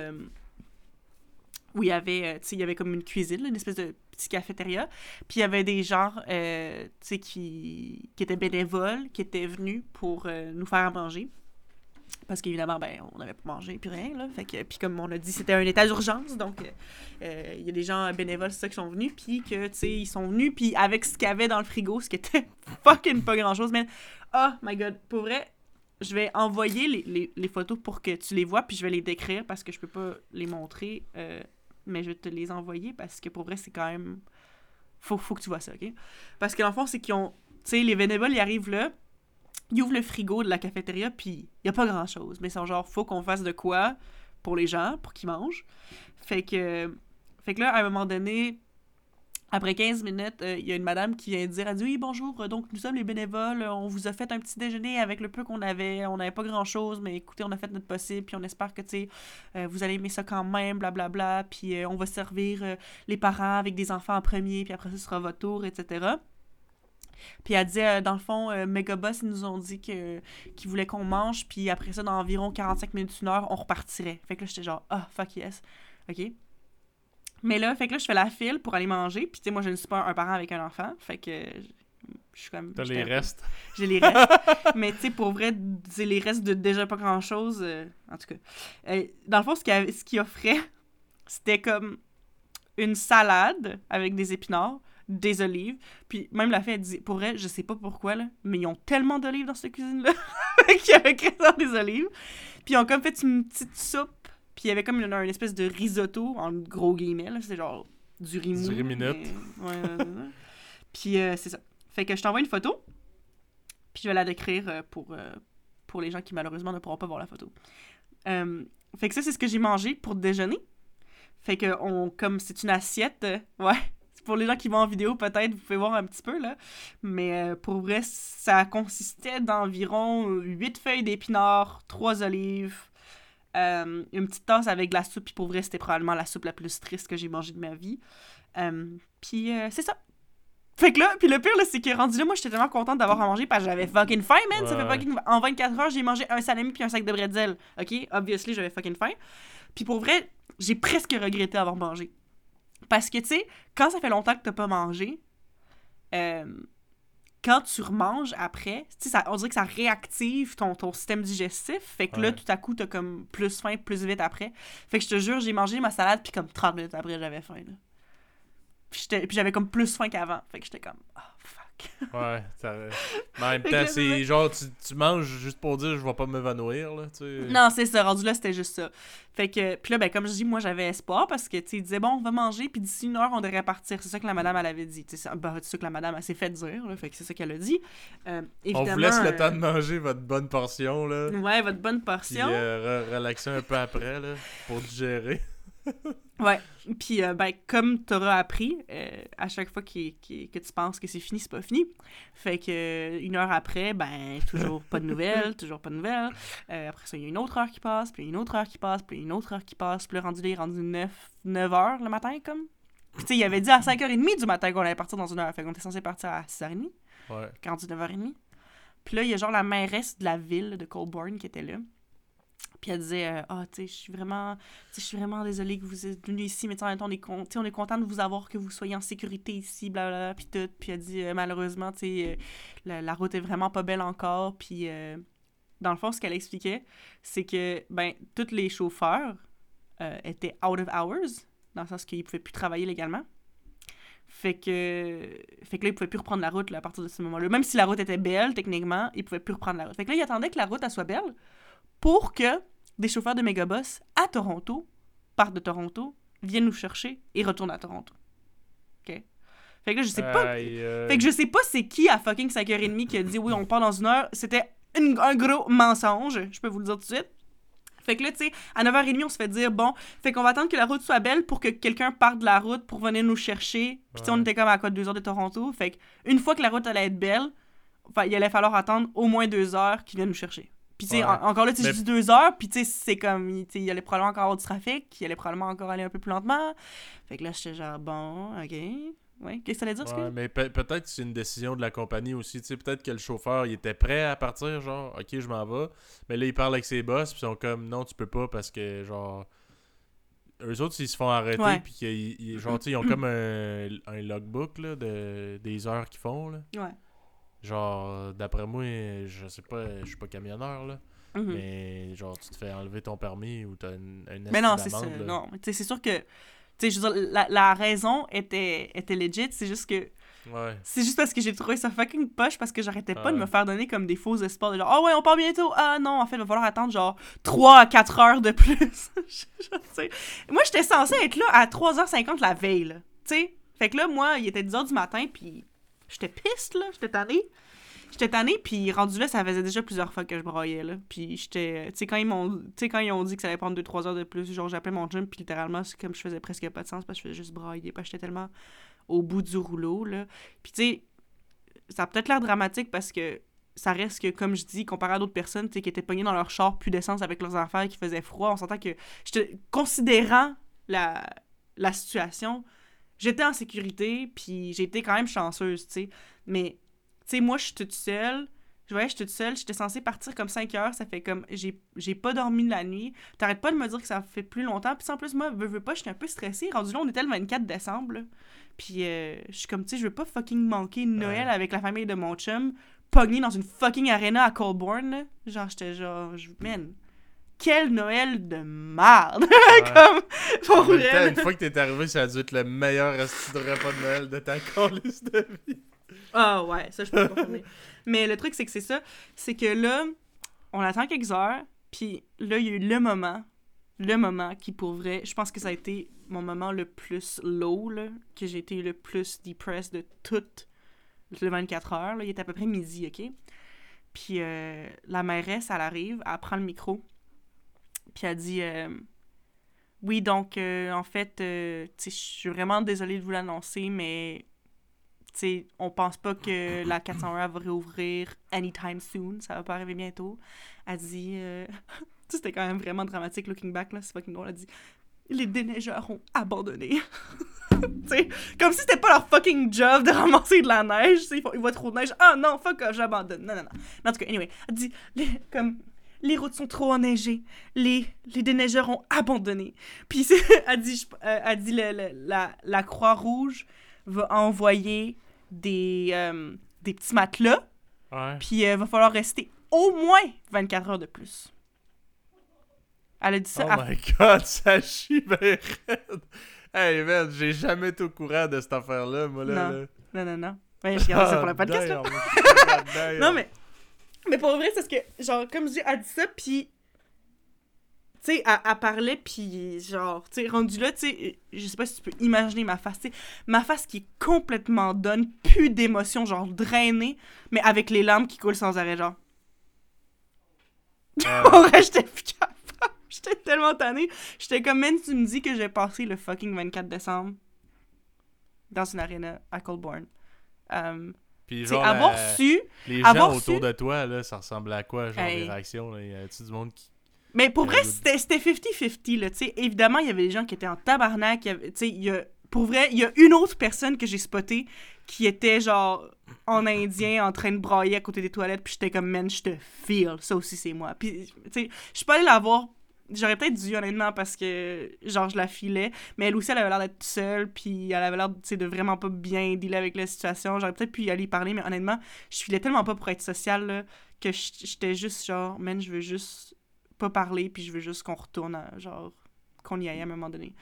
où il y avait, euh, il y avait comme une cuisine, une espèce de petit cafétéria. Puis il y avait des gens, euh, qui, qui étaient bénévoles, qui étaient venus pour euh, nous faire manger. Parce qu'évidemment, ben, on n'avait pas mangé, puis rien, là. Fait que, puis comme on a dit, c'était un état d'urgence, donc il y a des gens bénévoles, c'est qui sont venus, puis que, tu sais, ils sont venus, puis avec ce qu'il y avait dans le frigo, ce qui était <laughs> fucking pas grand-chose, mais oh my god, pour vrai, je vais envoyer les, les, photos pour que tu les vois, puis je vais les décrire parce que je peux pas les montrer, mais je vais te les envoyer parce que pour vrai, c'est quand même. Faut, faut que tu vois ça, ok? Parce que dans le fond, c'est qu'ils ont. Tu sais, les bénévoles, ils arrivent là, ils ouvrent le frigo de la cafétéria, puis il a pas grand chose. Mais c'est genre, faut qu'on fasse de quoi pour les gens, pour qu'ils mangent. Fait que. Fait que là, à un moment donné, après 15 minutes, euh, il y a une madame qui vient dire, dit, oui, bonjour, euh, donc nous sommes les bénévoles, on vous a fait un petit déjeuner avec le peu qu'on avait, on n'avait pas grand-chose, mais écoutez, on a fait notre possible, puis on espère que, euh, vous allez aimer ça quand même, blablabla, puis euh, on va servir les parents avec des enfants en premier, puis après ce sera votre tour, etc. Puis elle dit, dans le fond, euh, Megaboss, ils nous ont dit que qu'ils voulaient qu'on mange, puis après ça, dans environ 45 minutes, une heure, on repartirait. Fait que là, j'étais genre, ah, fuck yes. OK? Mais là, fait que là, je fais la file pour aller manger, puis tu sais, moi, je ne suis pas un parent avec un enfant, fait que je suis comme... T'as les restes. j'ai les restes. <laughs> mais tu sais, pour vrai, c'est les restes de déjà pas grand-chose. euh, en tout cas. Euh, dans le fond, ce qu'il ce offrait, <laughs> c'était comme une salade avec des épinards, des olives. Puis même la fille, elle dit, pour vrai, je sais pas pourquoi, là, mais ils ont tellement d'olives dans cette cuisine-là <laughs> qu'il y avait des olives. Puis ils ont comme fait une petite soupe. Puis il y avait comme une, un espèce de risotto, en gros guillemets. C'est genre du riz mou. Du riz minute. mais- ouais. <laughs> Puis euh, c'est ça. Fait que je t'envoie une photo. Puis je vais la décrire euh, pour, euh, pour les gens qui malheureusement ne pourront pas voir la photo. Fait que ça, c'est ce que j'ai mangé pour déjeuner. Fait que on, comme c'est une assiette, <laughs> ouais, pour les gens qui vont en vidéo, peut-être, vous pouvez voir un petit peu, là. Mais pour vrai, ça consistait d'environ 8 feuilles d'épinards, 3 olives, euh, une petite tasse avec de la soupe, puis pour vrai, c'était probablement la soupe la plus triste que j'ai mangée de ma vie. Euh, puis c'est ça. Fait que là, puis le pire, là, c'est que rendu là, moi, j'étais tellement contente d'avoir à manger parce que j'avais fucking faim, man. Ça fait fucking... En 24 heures, j'ai mangé un salami puis un sac de bretzel. OK? Obviously, j'avais fucking faim. Puis pour vrai, j'ai presque regretté avoir mangé. Parce que, tu sais, quand ça fait longtemps que t'as pas mangé, euh, quand tu remanges après, ça, on dirait que ça réactive ton, ton système digestif. Fait que là, tout à coup, t'as comme plus faim, plus vite après. Fait que je te jure, j'ai mangé ma salade, puis comme 30 minutes après, j'avais faim. Là. Puis j'avais comme plus faim qu'avant. Fait que j'étais comme, oh, fuck. Ouais, ça... <laughs> Mais en même temps, c'est genre, tu, tu, manges juste pour dire je vais pas m'évanouir, là, tu sais. Non, c'est ça. Rendu là, c'était juste ça. Fait que, puis là, ben, comme je dis, moi, j'avais espoir parce que, tu sais, disait, bon, on va manger, puis d'ici une heure, on devrait partir. C'est ça que la madame, elle avait dit. C'est ben, ça que la madame, elle s'est fait dire, là. Fait que c'est ça qu'elle a dit. Euh, on vous laisse le temps de manger votre bonne portion, là. Ouais, votre bonne portion. Puis euh, relaxer un peu après, là, pour digérer. <laughs> ouais. Puis, euh, ben, comme tu auras appris, euh, à chaque fois que tu penses que c'est fini, c'est pas fini. Fait que euh, une heure après, ben, toujours pas de nouvelles, <laughs> toujours pas de nouvelles. après ça, il y a une autre heure qui passe, puis une autre heure qui passe, puis une autre heure qui passe. Puis le rendu là, rendu 9, 9 heures le matin, comme. Puis, tu sais, il avait dit à 5h30 du matin qu'on allait partir dans une heure. Fait qu'on était censé partir à 6h30. Ouais. Quand 9h30. Puis là, il y a genre la mairesse de la ville de Colborne qui était là. Puis elle disait euh, Ah, tu sais, je suis vraiment, je suis vraiment désolée que vous êtes venu ici, mais temps, on est, con on est content de vous avoir, que vous soyez en sécurité ici, blablabla, puis tout. Puis elle dit euh, Malheureusement, tu sais, euh, la, route est vraiment pas belle encore. Puis dans le fond, ce qu'elle expliquait, c'est que, ben, tous les chauffeurs étaient out of hours, dans le sens qu'ils pouvaient plus travailler légalement. Fait que, fait que là, ils pouvaient plus reprendre la route à partir de ce moment-là. Même si la route était belle, techniquement, ils pouvaient plus reprendre la route. Fait que là, ils attendaient que la route elle soit belle pour que des chauffeurs de Megabus à Toronto partent de Toronto, viennent nous chercher et retournent à Toronto. OK? Fait que là, je sais pas. Fait que je sais pas c'est qui à fucking 5h30 qui a dit oui, on part dans une heure. C'était un gros mensonge, je peux vous le dire tout de suite. Fait que là, tu sais, à 9h30, on se fait dire, bon, fait qu'on va attendre que la route soit belle pour que quelqu'un parte de la route pour venir nous chercher. Puis, on était comme à quoi, deux heures de Toronto. Fait qu'une fois que la route allait être belle, il allait falloir attendre au moins deux heures qu'ils viennent nous chercher. Puis, tu sais, encore là, tu sais, je dis deux heures, puis, tu sais, c'est comme, tu sais, il allait probablement encore avoir du trafic, il allait probablement encore aller un peu plus lentement. Fait que là, j'étais genre, bon, ok. Ouais, qu'est-ce que ça allait dire, ouais, mais peut-être que c'est une décision de la compagnie aussi. Tu sais, peut-être que le chauffeur, il était prêt à partir, genre, ok, je m'en vais. Mais là, il parle avec ses boss, puis ils sont comme, non, tu peux pas parce que, genre, eux autres, ils se font arrêter, puis qu'ils, genre, tu sais, ils ont comme un, un logbook, là, de, des heures qu'ils font, là. Ouais. Genre, d'après moi, je sais pas, je suis pas camionneur, là. Mhm. Mais genre, tu te fais enlever ton permis ou t'as une, une Mais non, c'est ça. Non, c'est sûr que. Tu sais, je veux dire, la, la, raison était, était legit, c'est juste que. Ouais. C'est juste parce que j'ai trouvé ça fucking poche parce que j'arrêtais pas de me faire donner comme des faux espoirs de genre, oh ouais, on part bientôt. Ah non, en fait, il va falloir attendre genre 3 à 4 heures de plus. <laughs> je, sais. Moi, j'étais censée être là à 3h50 la veille, là. Tu sais? Fait que là, moi, il était 10h du matin, puis J'étais piste, là. J'étais tannée. J'étais tannée, puis rendu là, ça faisait déjà plusieurs fois que je broyais, là. Puis j'étais... Tu sais, quand ils m'ont... Quand ils ont dit que ça allait prendre 2-3 heures de plus, genre, j'appelais mon gym, puis littéralement, c'est comme je faisais presque pas de sens, parce que je faisais juste broyer, parce que j'étais tellement au bout du rouleau, là. Puis tu sais, ça a peut-être l'air dramatique, parce que ça reste que, comme je dis, comparé à d'autres personnes, qui étaient pognées dans leur char, plus d'essence avec leurs affaires, qui faisaient froid, on s'entend que... Considérant la, la situation j'étais en sécurité, puis j'étais quand même chanceuse, tu sais. Mais, tu sais, moi, je suis toute seule. Je voyais, je suis toute seule. J'étais censée partir comme 5 heures. Ça fait comme. J'ai pas dormi de la nuit. T'arrêtes pas de me dire que ça fait plus longtemps. Puis en plus, moi, veux, veux pas, j'étais un peu stressée. Rendu là, on était le 24 décembre. Puis euh, je suis comme, tu sais, je veux pas fucking manquer Noël avec la famille de mon chum, pogné dans une fucking arena à Colborne. Genre, j'étais genre, je, man, quel Noël de merde! <laughs> Comme, pour. Une fois que t'es arrivé, ça a dû être le meilleur resto de repas de Noël de ta <laughs> liste de vie. Ah ouais, ça je peux pas confirmer. Mais le truc, c'est que c'est ça. C'est que là, on attend quelques heures, puis là, il y a eu le moment, le moment qui, pour vrai, je pense que ça a été mon moment le plus low, là, que j'ai été le plus depressed de toutes les 24 heures. Là. Il était à peu près midi, OK? Puis euh, la mairesse, elle arrive, elle prend le micro, puis elle dit euh, Oui, donc, euh, en fait, euh, je suis vraiment désolée de vous l'annoncer, mais, sais, on pense pas que la 401 va réouvrir anytime soon. Ça va pas arriver bientôt. Elle dit... euh, <laughs> c'était quand même vraiment dramatique, looking back, là. C'est fucking drôle. Elle dit... Les déneigeurs ont abandonné. <laughs> sais, comme si c'était pas leur fucking job de ramasser de la neige. Ils, font- ils voient trop de neige. Ah non, fuck j'abandonne. Non, non, non. En tout cas, anyway, elle dit... comme les routes sont trop enneigées. Les, les déneigeurs ont abandonné. Puis <laughs> elle dit, je- euh, elle dit le- le- la, la Croix-Rouge va envoyer des, euh, des petits matelas. Ouais. Puis il va falloir rester au moins 24 heures de plus. Elle a dit ça Oh à- my god, <laughs> ça chie raide. Hey man, j'ai jamais été au courant de cette affaire-là, moi là. Non. là. Non, non, non. Ouais, je regarde ça pour le <laughs> podcast. Non, mais. Mais pour vrai, c'est parce que, genre, comme je dis, elle dit ça, puis. Tu sais, elle, elle parlait, puis genre, tu sais, rendu là, tu sais, je sais pas si tu peux imaginer ma face, tu sais, ma face qui est complètement donne, plus d'émotion, genre drainée, mais avec les larmes qui coulent sans arrêt, genre. En <laughs> vrai, j'étais plus capable. <laughs> J'étais tellement tannée. J'étais comme, même tu me dis que j'ai passé le fucking 24 décembre dans une arena à Colborne. Um, Puis genre, avoir la- su, les avoir gens autour su- de toi, là, ça ressemblait à quoi, genre, Hey. les réactions, là? Y a-tu du monde qui... Mais pour vrai, c'était c'était 50-50, là, tu sais. Évidemment, il y avait des gens qui étaient en tabarnak. Tu sais, il y a... Pour vrai, il y a une autre personne que j'ai spotée qui était, genre, en indien, en train de brailler à côté des toilettes, puis j'étais comme, man, je te feel. Ça aussi, c'est moi. Puis, tu sais, je suis pas allée la voir. J'aurais peut-être dû, honnêtement, parce que, genre, je la filais. Mais elle aussi, elle avait l'air d'être seule, puis elle avait l'air, de vraiment pas bien dealer avec la situation. J'aurais peut-être pu y aller parler, mais honnêtement, je filais tellement pas pour être sociale, là, que j'étais juste, genre, man, je veux juste pas parler, puis je veux juste qu'on retourne, à, genre, qu'on y aille à un moment donné.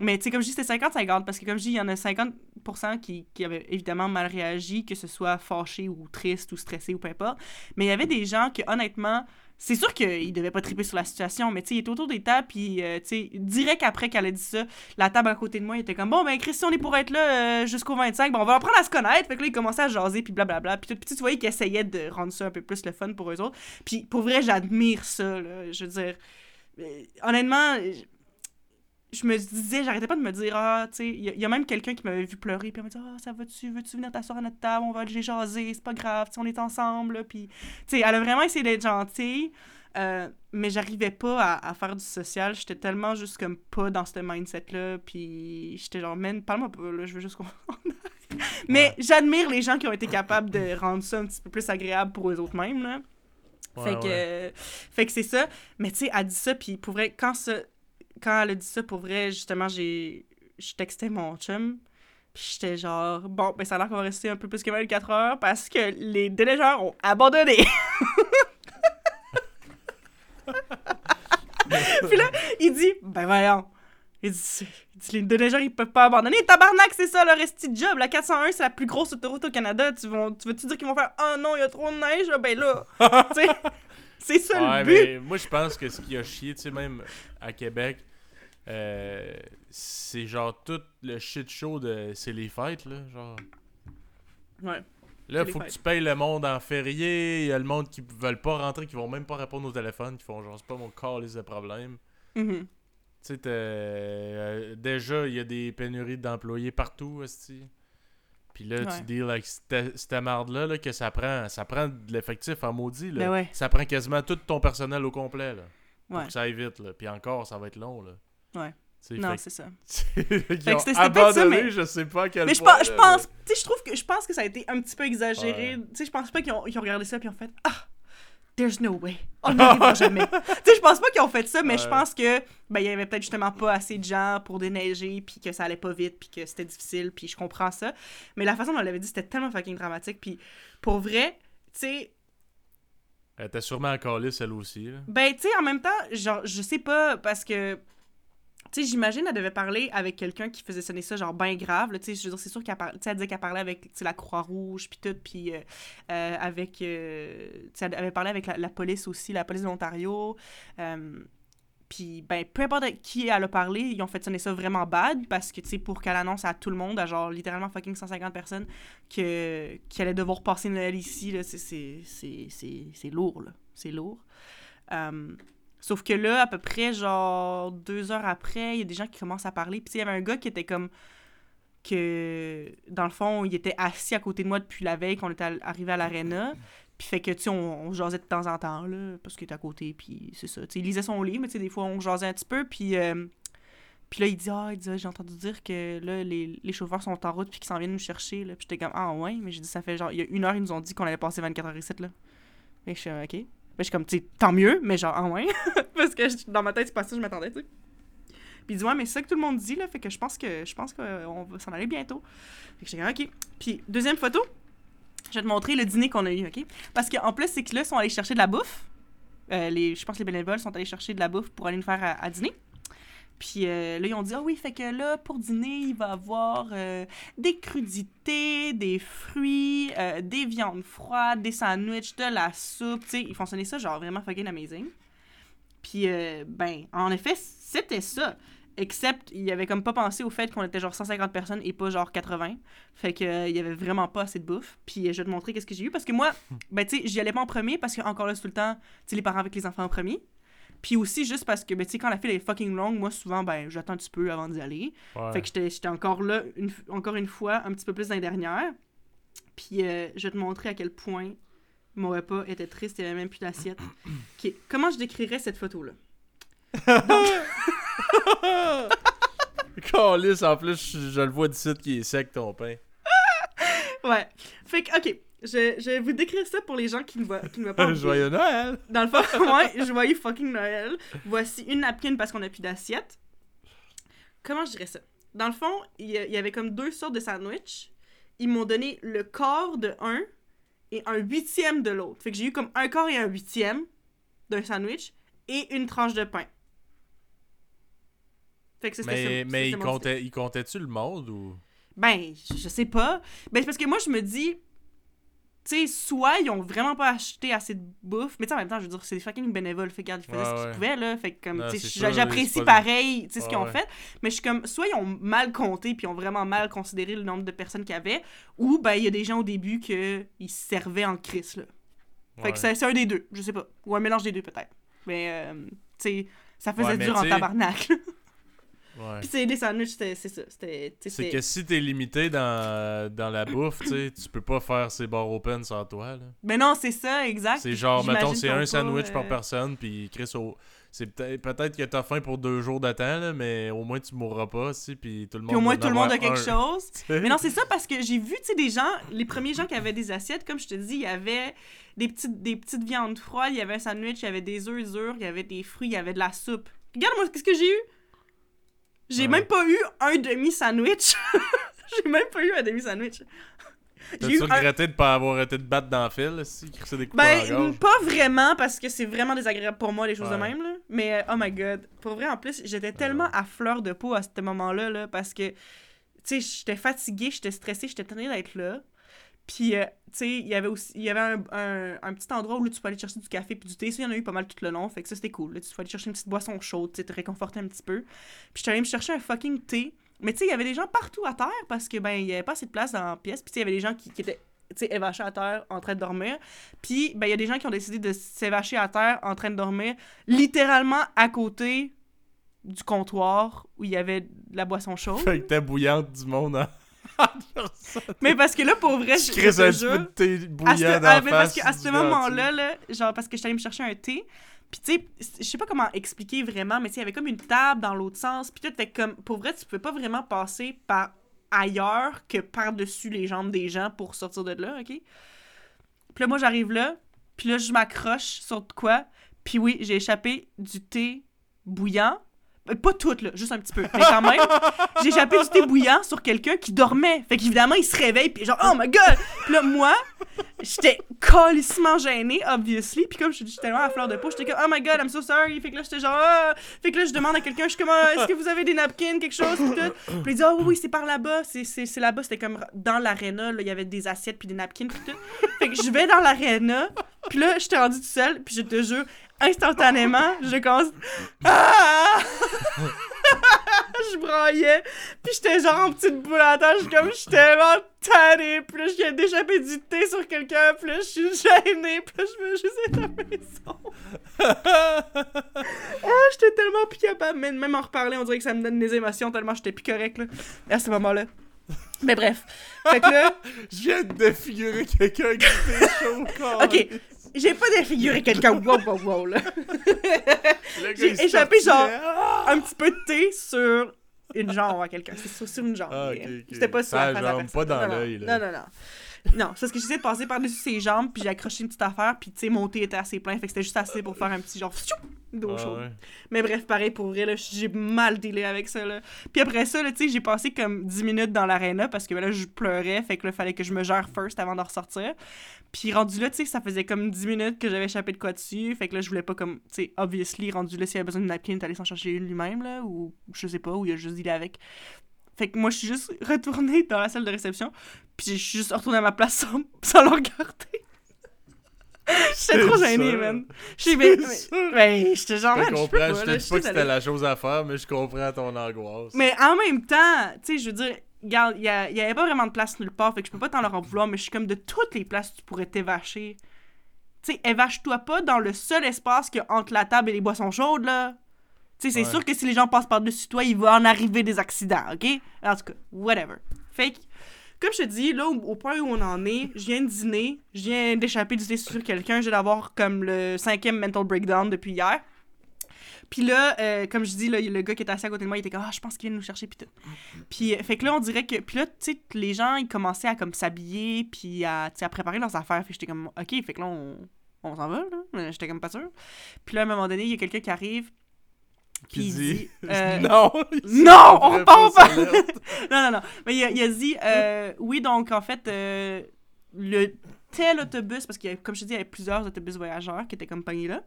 Mais tu sais, comme je dis, c'était 50-50, parce que comme je dis, il y en a 50% qui, qui avaient évidemment mal réagi, que ce soit fâché ou triste ou stressé ou peu importe. Mais il y avait des gens que, honnêtement, c'est sûr qu'ils devaient pas triper sur la situation, mais tu sais, il était autour des tables, puis euh, tu sais, direct après qu'elle a dit ça, la table à côté de moi, il était comme, bon, ben, Christian, on est pour être là euh, jusqu'au 25, bon, on va apprendre à se connaître. Fait que là, il commençait à jaser, puis blablabla. Puis tout, puis tu voyais qu'ils essayaient de rendre ça un peu plus le fun pour eux autres. Puis pour vrai, j'admire ça, là. Je veux dire, euh, honnêtement, je- me disais, j'arrêtais pas de me dire, ah, tu sais, il y, a- il y a même quelqu'un qui m'avait vu pleurer, puis elle m'a dit, ah, ça va-tu, veux-tu venir t'asseoir à notre table, on va aller jaser, c'est pas grave, tu sais, on est ensemble, là. Puis, tu sais, elle a vraiment essayé d'être gentille, euh, mais j'arrivais pas à, à faire du social, j'étais tellement juste comme pas dans ce mindset-là, puis j'étais genre, man, parle-moi pas, là, je veux juste qu'on. Mais j'admire les gens qui ont été capables de rendre ça un petit peu plus agréable pour eux autres mêmes, là. Ouais, fait, que, ouais. euh, fait que c'est ça. Mais tu sais, elle dit ça, puis pour vrai, quand, ça, quand elle a dit ça, pour vrai, justement, j'ai je textais mon chum, puis j'étais genre, bon, ben ça a l'air qu'on va rester un peu plus que 24 heures parce que les déneigeurs ont abandonné. <laughs> puis là, il dit, ben voyons. Il dit, il dit, les déneigeurs, ils peuvent pas abandonner. Tabarnak, c'est ça, leur esti job. La 401, c'est la plus grosse autoroute au Canada. Tu, vas- tu veux-tu dire qu'ils vont faire, oh non, il y a trop de neige? Ah, Ben là, <laughs> tu sais, c'est ça Ouais, le but. mais moi, je pense que ce qui a chié, tu sais, même à Québec, euh, c'est genre tout le shit show de. C'est les fêtes, là. Genre. Ouais. Là, les faut que tu payes le monde en férié. Il y a le monde qui veulent pas rentrer, qui vont même pas répondre au téléphone, qui font genre, c'est pas mon calice de problème. Mhm. Tu sais, euh, déjà, il y a des pénuries d'employés partout, esti. Puis là, Ouais. tu deals avec cette, marde-là, là, que ça prend, ça prend de l'effectif en maudit, là. Ben ouais. Ça prend quasiment tout ton personnel au complet, là. Pour Ouais. que ça aille vite, là. Puis encore, ça va être long, là. Ouais. Tu sais, Non, c'est ça. <laughs> ils ont ça, abandonné, mais- je sais pas à quel Mais je point, pense, je pense, tu sais, je trouve que je pense que ça a été un petit peu exagéré. Ouais. Tu sais, je pense pas qu'ils ont, ils ont regardé ça puis ont fait ah, there's no way, on n'y arrivera jamais. tu sais, je pense pas qu'ils ont fait ça, mais je pense que ben il y avait peut-être justement pas assez de gens pour déneiger puis que ça allait pas vite puis que c'était difficile puis je comprends ça. Mais la façon dont on l'avait dit, c'était tellement fucking dramatique puis pour vrai, tu sais, Elle était sûrement encore là, celle aussi, là. Ben, tu sais, en même temps, genre, je sais pas, parce que, tu j'imagine elle devait parler avec quelqu'un qui faisait sonner ça, genre, ben grave, je veux dire, c'est sûr qu'elle par- disait qu'elle parlait avec, la Croix-Rouge, puis tout, puis euh, euh, avec, euh, elle avait parlé avec la, police aussi, la police de l'Ontario, euh, puis, ben, peu importe qui elle a parlé, ils ont fait sonner ça vraiment bad, parce que, tu pour qu'elle annonce à tout le monde, à genre, littéralement fucking 150 personnes, que, qu'elle allait devoir passer Noël ici, là, c'est- lourd, là. C'est lourd. Sauf que là, à peu près, genre, deux heures après, il y a des gens qui commencent à parler. Puis, il y avait un gars qui était comme. que, dans le fond, il était assis à côté de moi depuis la veille qu'on était arrivé à l'aréna. Puis, fait que, tu sais, on, jasait de temps en temps, là, parce qu'il était à côté. Puis, c'est ça. Tu sais, il lisait son livre, mais tu sais, des fois, on jasait un petit peu. Puis, euh, puis là, il dit, ah, j'ai entendu dire que là, les, chauffeurs sont en route puis qu'ils s'en viennent nous chercher. Là. Puis j'étais comme, ah, ouais. Mais j'ai dit, ça fait genre, il y a une heure, ils nous ont dit qu'on allait passer 24 heures ici, là. Et je suis, ok. Je suis comme, tu tant mieux, mais genre, ah, ouais. <laughs> Parce que dans ma tête, c'est pas ça que je m'attendais, tu sais. Puis il dit, ouais, mais c'est ça que tout le monde dit, là. Fait que je pense que je pense qu'on va s'en aller bientôt. Fait que j'étais comme, ok. Puis, deuxième photo, je vais te montrer le dîner qu'on a eu, ok? Parce qu'en plus, c'est que là, ils sont allés chercher de la bouffe. Euh, les, je pense que les bénévoles sont allés chercher de la bouffe pour aller nous faire à dîner. Puis euh, là, ils ont dit, ah oui, fait que là, pour dîner, il va y avoir euh, des crudités, des fruits, euh, des viandes froides, des sandwichs, de la soupe. Tu sais, ils font sonner ça genre vraiment fucking amazing. Puis, euh, ben, en effet, c'était ça. Except, il avait comme pas pensé au fait qu'on était genre 150 personnes et pas genre 80. Fait que, il y avait vraiment pas assez de bouffe. Puis, je vais te montrer qu'est-ce que j'ai eu. Parce que moi, ben, tu sais, j'y allais pas en premier parce que, encore là, c'est tout le temps, tu sais, les parents avec les enfants en premier. Puis aussi, juste parce que, ben, tu sais, quand la file est fucking longue, moi, souvent, ben, j'attends un petit peu avant d'y aller. Ouais. Fait que j'étais encore là, une, encore une fois, un petit peu plus dans les dernières. Puis euh, je vais te montrer à quel point mon repas était triste, il n'y avait même plus d'assiette. <coughs> Ok, Comment je décrirais cette photo-là? <laughs> Calisse, en plus, je, je le vois d'ici qui est sec ton pain. Ouais. Fait que, ok, je, je vais vous décrire ça pour les gens qui ne voient, qui ne voient pas. Joyeux Noël! Dans le fond, <laughs> ouais, joyeux fucking Noël. Voici une napkin parce qu'on n'a plus d'assiette. Comment je dirais ça? Dans le fond, il y, avait comme deux sortes de sandwich. Ils m'ont donné le quart de un et un huitième de l'autre. Fait que j'ai eu comme un quart et un huitième d'un sandwich et une tranche de pain. Fait que c'était Mais, ça, mais il, comptait, il comptait-tu le monde ou? ben, je je sais pas. Ben, c'est parce que moi, je me dis, tu sais, soit ils ont vraiment pas acheté assez de bouffe, mais tu sais, en même temps, je veux dire, c'est des fucking bénévoles, fait que, regarde, ils faisaient Ouais, ce qu'ils ouais. pouvaient, là, fait que, comme, tu sais, j'apprécie pareil, tu sais, ce qu'ils ont fait, mais je suis comme, soit ils ont mal compté, puis ils ont vraiment mal considéré le nombre de personnes qu'il y avait, ou, ben, il y a des gens au début que ils se servaient en crise, là. Fait que c'est un des deux, je sais pas. Ou un mélange des deux, peut-être. Mais, euh, tu sais, ça faisait dur en tabarnak. Ouais. Puis, c'est des sandwichs, c'était- c'est ça. C'est que si t'es limité dans, dans la bouffe, tu tu peux pas faire ces bars open sans toi. là. Mais non, c'est ça, exact. C'est genre, mettons, c'est un sandwich par euh, personne, puis Chris, au... c'est peut-être peut-être que t'as faim pour deux jours de temps, là, mais au moins tu mourras pas, si, puis tout le monde Puis au moins tout le monde a quelque un, <laughs> chose. Mais non, c'est ça parce que j'ai vu, tu sais, des gens, les premiers gens qui avaient des assiettes, comme je te dis, il y avait des petites, des petites viandes froides, il y avait un sandwich, il y avait des œufs durs, il y avait des fruits, il y avait de la soupe. Regarde-moi, qu'est-ce que j'ai eu? J'ai Ouais. même pas eu un demi-sandwich. <laughs> j'ai même pas eu un demi-sandwich. T'as-tu eu un... regretté de pas avoir été de battre dans le fil, si, des coupes en Ben, pas vraiment, parce que c'est vraiment désagréable pour moi, les choses de Ouais. même, là. Mais, euh, oh my god. Pour vrai, en plus, j'étais tellement à fleur de peau à ce moment-là, là, parce que, tu sais, j'étais fatiguée, j'étais stressée, j'étais tannée d'être là. Puis, euh, tu sais, il y avait aussi, y avait un, un, petit endroit où tu peux aller chercher du café puis du thé. Ça, il y en a eu pas mal tout le long, fait que ça, c'était cool. Tu peux aller chercher une petite boisson chaude, tu te réconforter un petit peu. Puis, j'étais allée me chercher un fucking thé. Mais, tu sais, il y avait des gens partout à terre parce que, ben, il y avait pas assez de place dans la pièce. Puis, tu sais, il y avait des gens qui, qui étaient, tu sais, évachés à terre en train de dormir. Puis, ben, il y a des gens qui ont décidé de s'évacher à terre en train de dormir, littéralement à côté du comptoir où il y avait de la boisson chaude. Fait que t'es bouillante du monde hein. Mais parce que là, pour vrai, je, je te un petit peu de thé à ce, bouillant dans ah, mais parce qu'à ce moment-là, là, genre, parce que je suis allée me chercher un thé, puis tu sais, je sais pas comment expliquer vraiment, mais tu sais, il y avait comme une table dans l'autre sens, puis que comme, pour vrai, tu pouvais pas vraiment passer par ailleurs que par-dessus les jambes des gens pour sortir de là, OK? Puis là, moi, j'arrive là, puis là, je m'accroche sur de quoi, puis oui, j'ai échappé du thé bouillant, pas tout, là, juste un petit peu, mais quand même, j'ai échappé du thé bouillant sur quelqu'un qui dormait. Fait qu'évidemment, il se réveille, puis genre, oh my god! Puis là, moi, j'étais calissement gênée, obviously. Puis comme je suis tellement à fleur de peau, j'étais comme, oh my god, I'm so sorry. Fait que là, j'étais genre, ah! Fait que là, je demande à quelqu'un, je suis comme, Ah, est-ce que vous avez des napkins, quelque chose, puis tout? Puis il dit, oh oui, c'est par là-bas. C'est, là-bas, c'était comme dans l'aréna, il y avait des assiettes, puis des napkins, puis tout. Fait que je vais dans l'aréna, puis là, j'étais rendue toute seule, puis je te jure, instantanément, je commence, ah! <laughs> je braillais. Puis j'étais genre en petite boule à tâche, comme j'étais tellement tannée. Puis là, je viens d'échapper du thé sur quelqu'un. Puis là, je suis gênée. Puis là, je veux juste être à la maison. <laughs> ah, j'étais tellement plus capable. Même, même en reparler, on dirait que ça me donne des émotions tellement j'étais plus correct, là, à ce moment-là. Mais bref. Fait que là, <laughs> Je viens de défigurer quelqu'un qui était chaud. ok. J'ai pas défiguré quelqu'un. <laughs> Wow, wow, wow, là. J'ai échappé, genre, Ah! un petit peu de thé sur une jambe à quelqu'un. C'est sur, sur une jambe. Ah, mais, ok, ok. C'était pas sur Ah, la jambe, personne. pas dans Non, non. l'œil, là. Non, non, non. Non, c'est parce que j'essayais de passer par-dessus ses jambes, puis j'ai accroché une petite affaire, puis tu sais, mon thé était assez plein, fait que c'était juste assez pour faire un petit genre d'eau Ah, chaude. ouais. Mais bref, pareil pour vrai, j'ai mal délai avec ça, là. Puis après ça, là, tu sais, j'ai passé comme 10 minutes dans l'aréna parce que ben, là, je pleurais, fait que là, fallait que je me gère first avant de ressortir. Puis rendu là, tu sais, ça faisait comme 10 minutes que j'avais échappé de quoi dessus, fait que là, je voulais pas comme, tu sais, obviously, rendu là, s'il y avait besoin d'une napkin, t'allais s'en chercher une lui-même, là, ou je sais pas, ou il a juste dealé avec. Fait que moi, je suis juste <laughs> retournée dans la salle de réception, puis je suis juste retournée à ma place sans, <laughs> sans le regarder. <laughs> J'étais trop gênée, man. J'étais mais, mais j'étais genre, Je man, je comprends, pas, je te dis pas que c'était la chose à faire, mais je comprends ton angoisse. Mais en même temps, tu sais, je veux dire, regarde, il y, a- y avait pas vraiment de place nulle part, fait que je peux pas t'en leur en vouloir, mais je suis comme de toutes les places où tu pourrais t'évacher. Tu sais, évache-toi pas dans le seul espace qu'il y a entre la table et les boissons chaudes, là. Tu sais, c'est Ouais. sûr que si les gens passent par-dessus toi, il va en arriver des accidents, ok? En tout cas, whatever. Fait que, comme je te dis, là, au, point où on en est, je viens de dîner, je viens d'échapper du thé sur quelqu'un, je viens d'avoir comme le cinquième mental breakdown depuis hier. Puis là, euh, comme je dis, là, le gars qui était assis à côté de moi, il était comme Ah, je pense qu'il vient nous chercher, puis tout. Puis, euh, fait que là, on dirait que. Puis là, tu sais, les gens, ils commençaient à comme s'habiller, puis à, à préparer leurs affaires. Fait que j'étais comme Ok, fait que là, on, on s'en va, là. Mais J'étais comme pas sûr. Puis là, à un moment donné, il y a quelqu'un qui arrive, puis il dit, dit. <laughs> euh, non! non, <laughs> on repart pas! <laughs> non, non, non. Mais il a, il a dit, euh, oui, donc en fait, euh, le tel autobus, parce qu'il y a, comme je te dis, il y avait plusieurs autobus voyageurs qui étaient comme pognés là.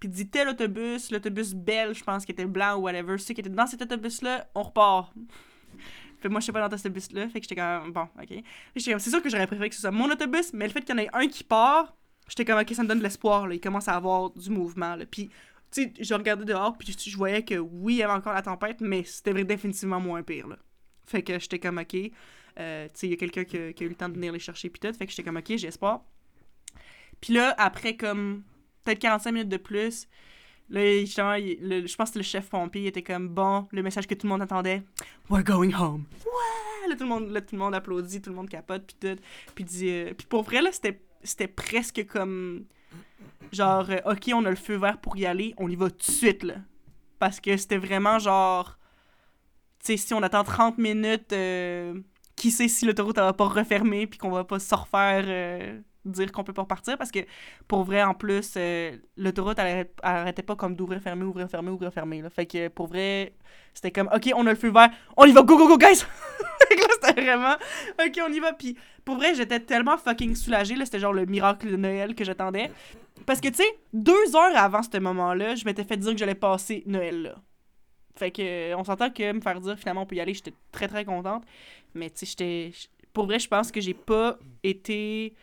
Puis dit tel autobus, l'autobus belge, je pense, qui était blanc ou whatever, ceux qui étaient dans cet autobus-là, on repart. <laughs> Fait moi, je suis pas dans cet autobus-là, fait que j'étais comme, bon, ok. C'est sûr que j'aurais préféré que ce soit mon autobus, mais le fait qu'il y en ait un qui part, j'étais comme, ok, ça me donne de l'espoir, là. Il commence à avoir du mouvement, là. Puis, tu sais, je regardais dehors, puis je, voyais que oui, il y avait encore la tempête, mais c'était définitivement moins pire, là. Fait que j'étais comme, ok. Euh, tu sais, il y a quelqu'un qui, qui a eu le temps de venir les chercher, puis tout. Fait que j'étais comme, ok, j'ai espoir. Puis là, après comme peut-être 45 minutes de plus, là, le- je pense que le chef pompier était comme, bon, le message que tout le monde attendait, We're going home. Ouais! Là, tout le monde, là, tout le monde applaudit, tout le monde capote, puis tout. Puis, euh, pour vrai, là, c'était c'était presque comme, genre, euh, ok, on a le feu vert pour y aller, on y va tout de suite, là. Parce que c'était vraiment genre, tu sais, si on attend 30 minutes, euh, qui sait si l'autoroute va pas refermer puis qu'on va pas se refaire dire qu'on peut pas repartir parce que pour vrai en plus euh, l'autoroute elle, arrêtait pas comme d'ouvrir fermer ouvrir fermer ouvrir fermer là. fait que pour vrai c'était comme ok on a le feu vert on y va go go go guys <laughs> c'était vraiment ok on y va puis pour vrai j'étais tellement fucking soulagée là c'était genre le miracle de Noël que j'attendais parce que tu sais deux heures avant ce moment là je m'étais fait dire que j'allais passer Noël là fait que euh, on s'entend que me faire dire finalement on peut y aller, j'étais très très contente. Mais tu sais, j'étais. Pour vrai, je pense que j'ai pas été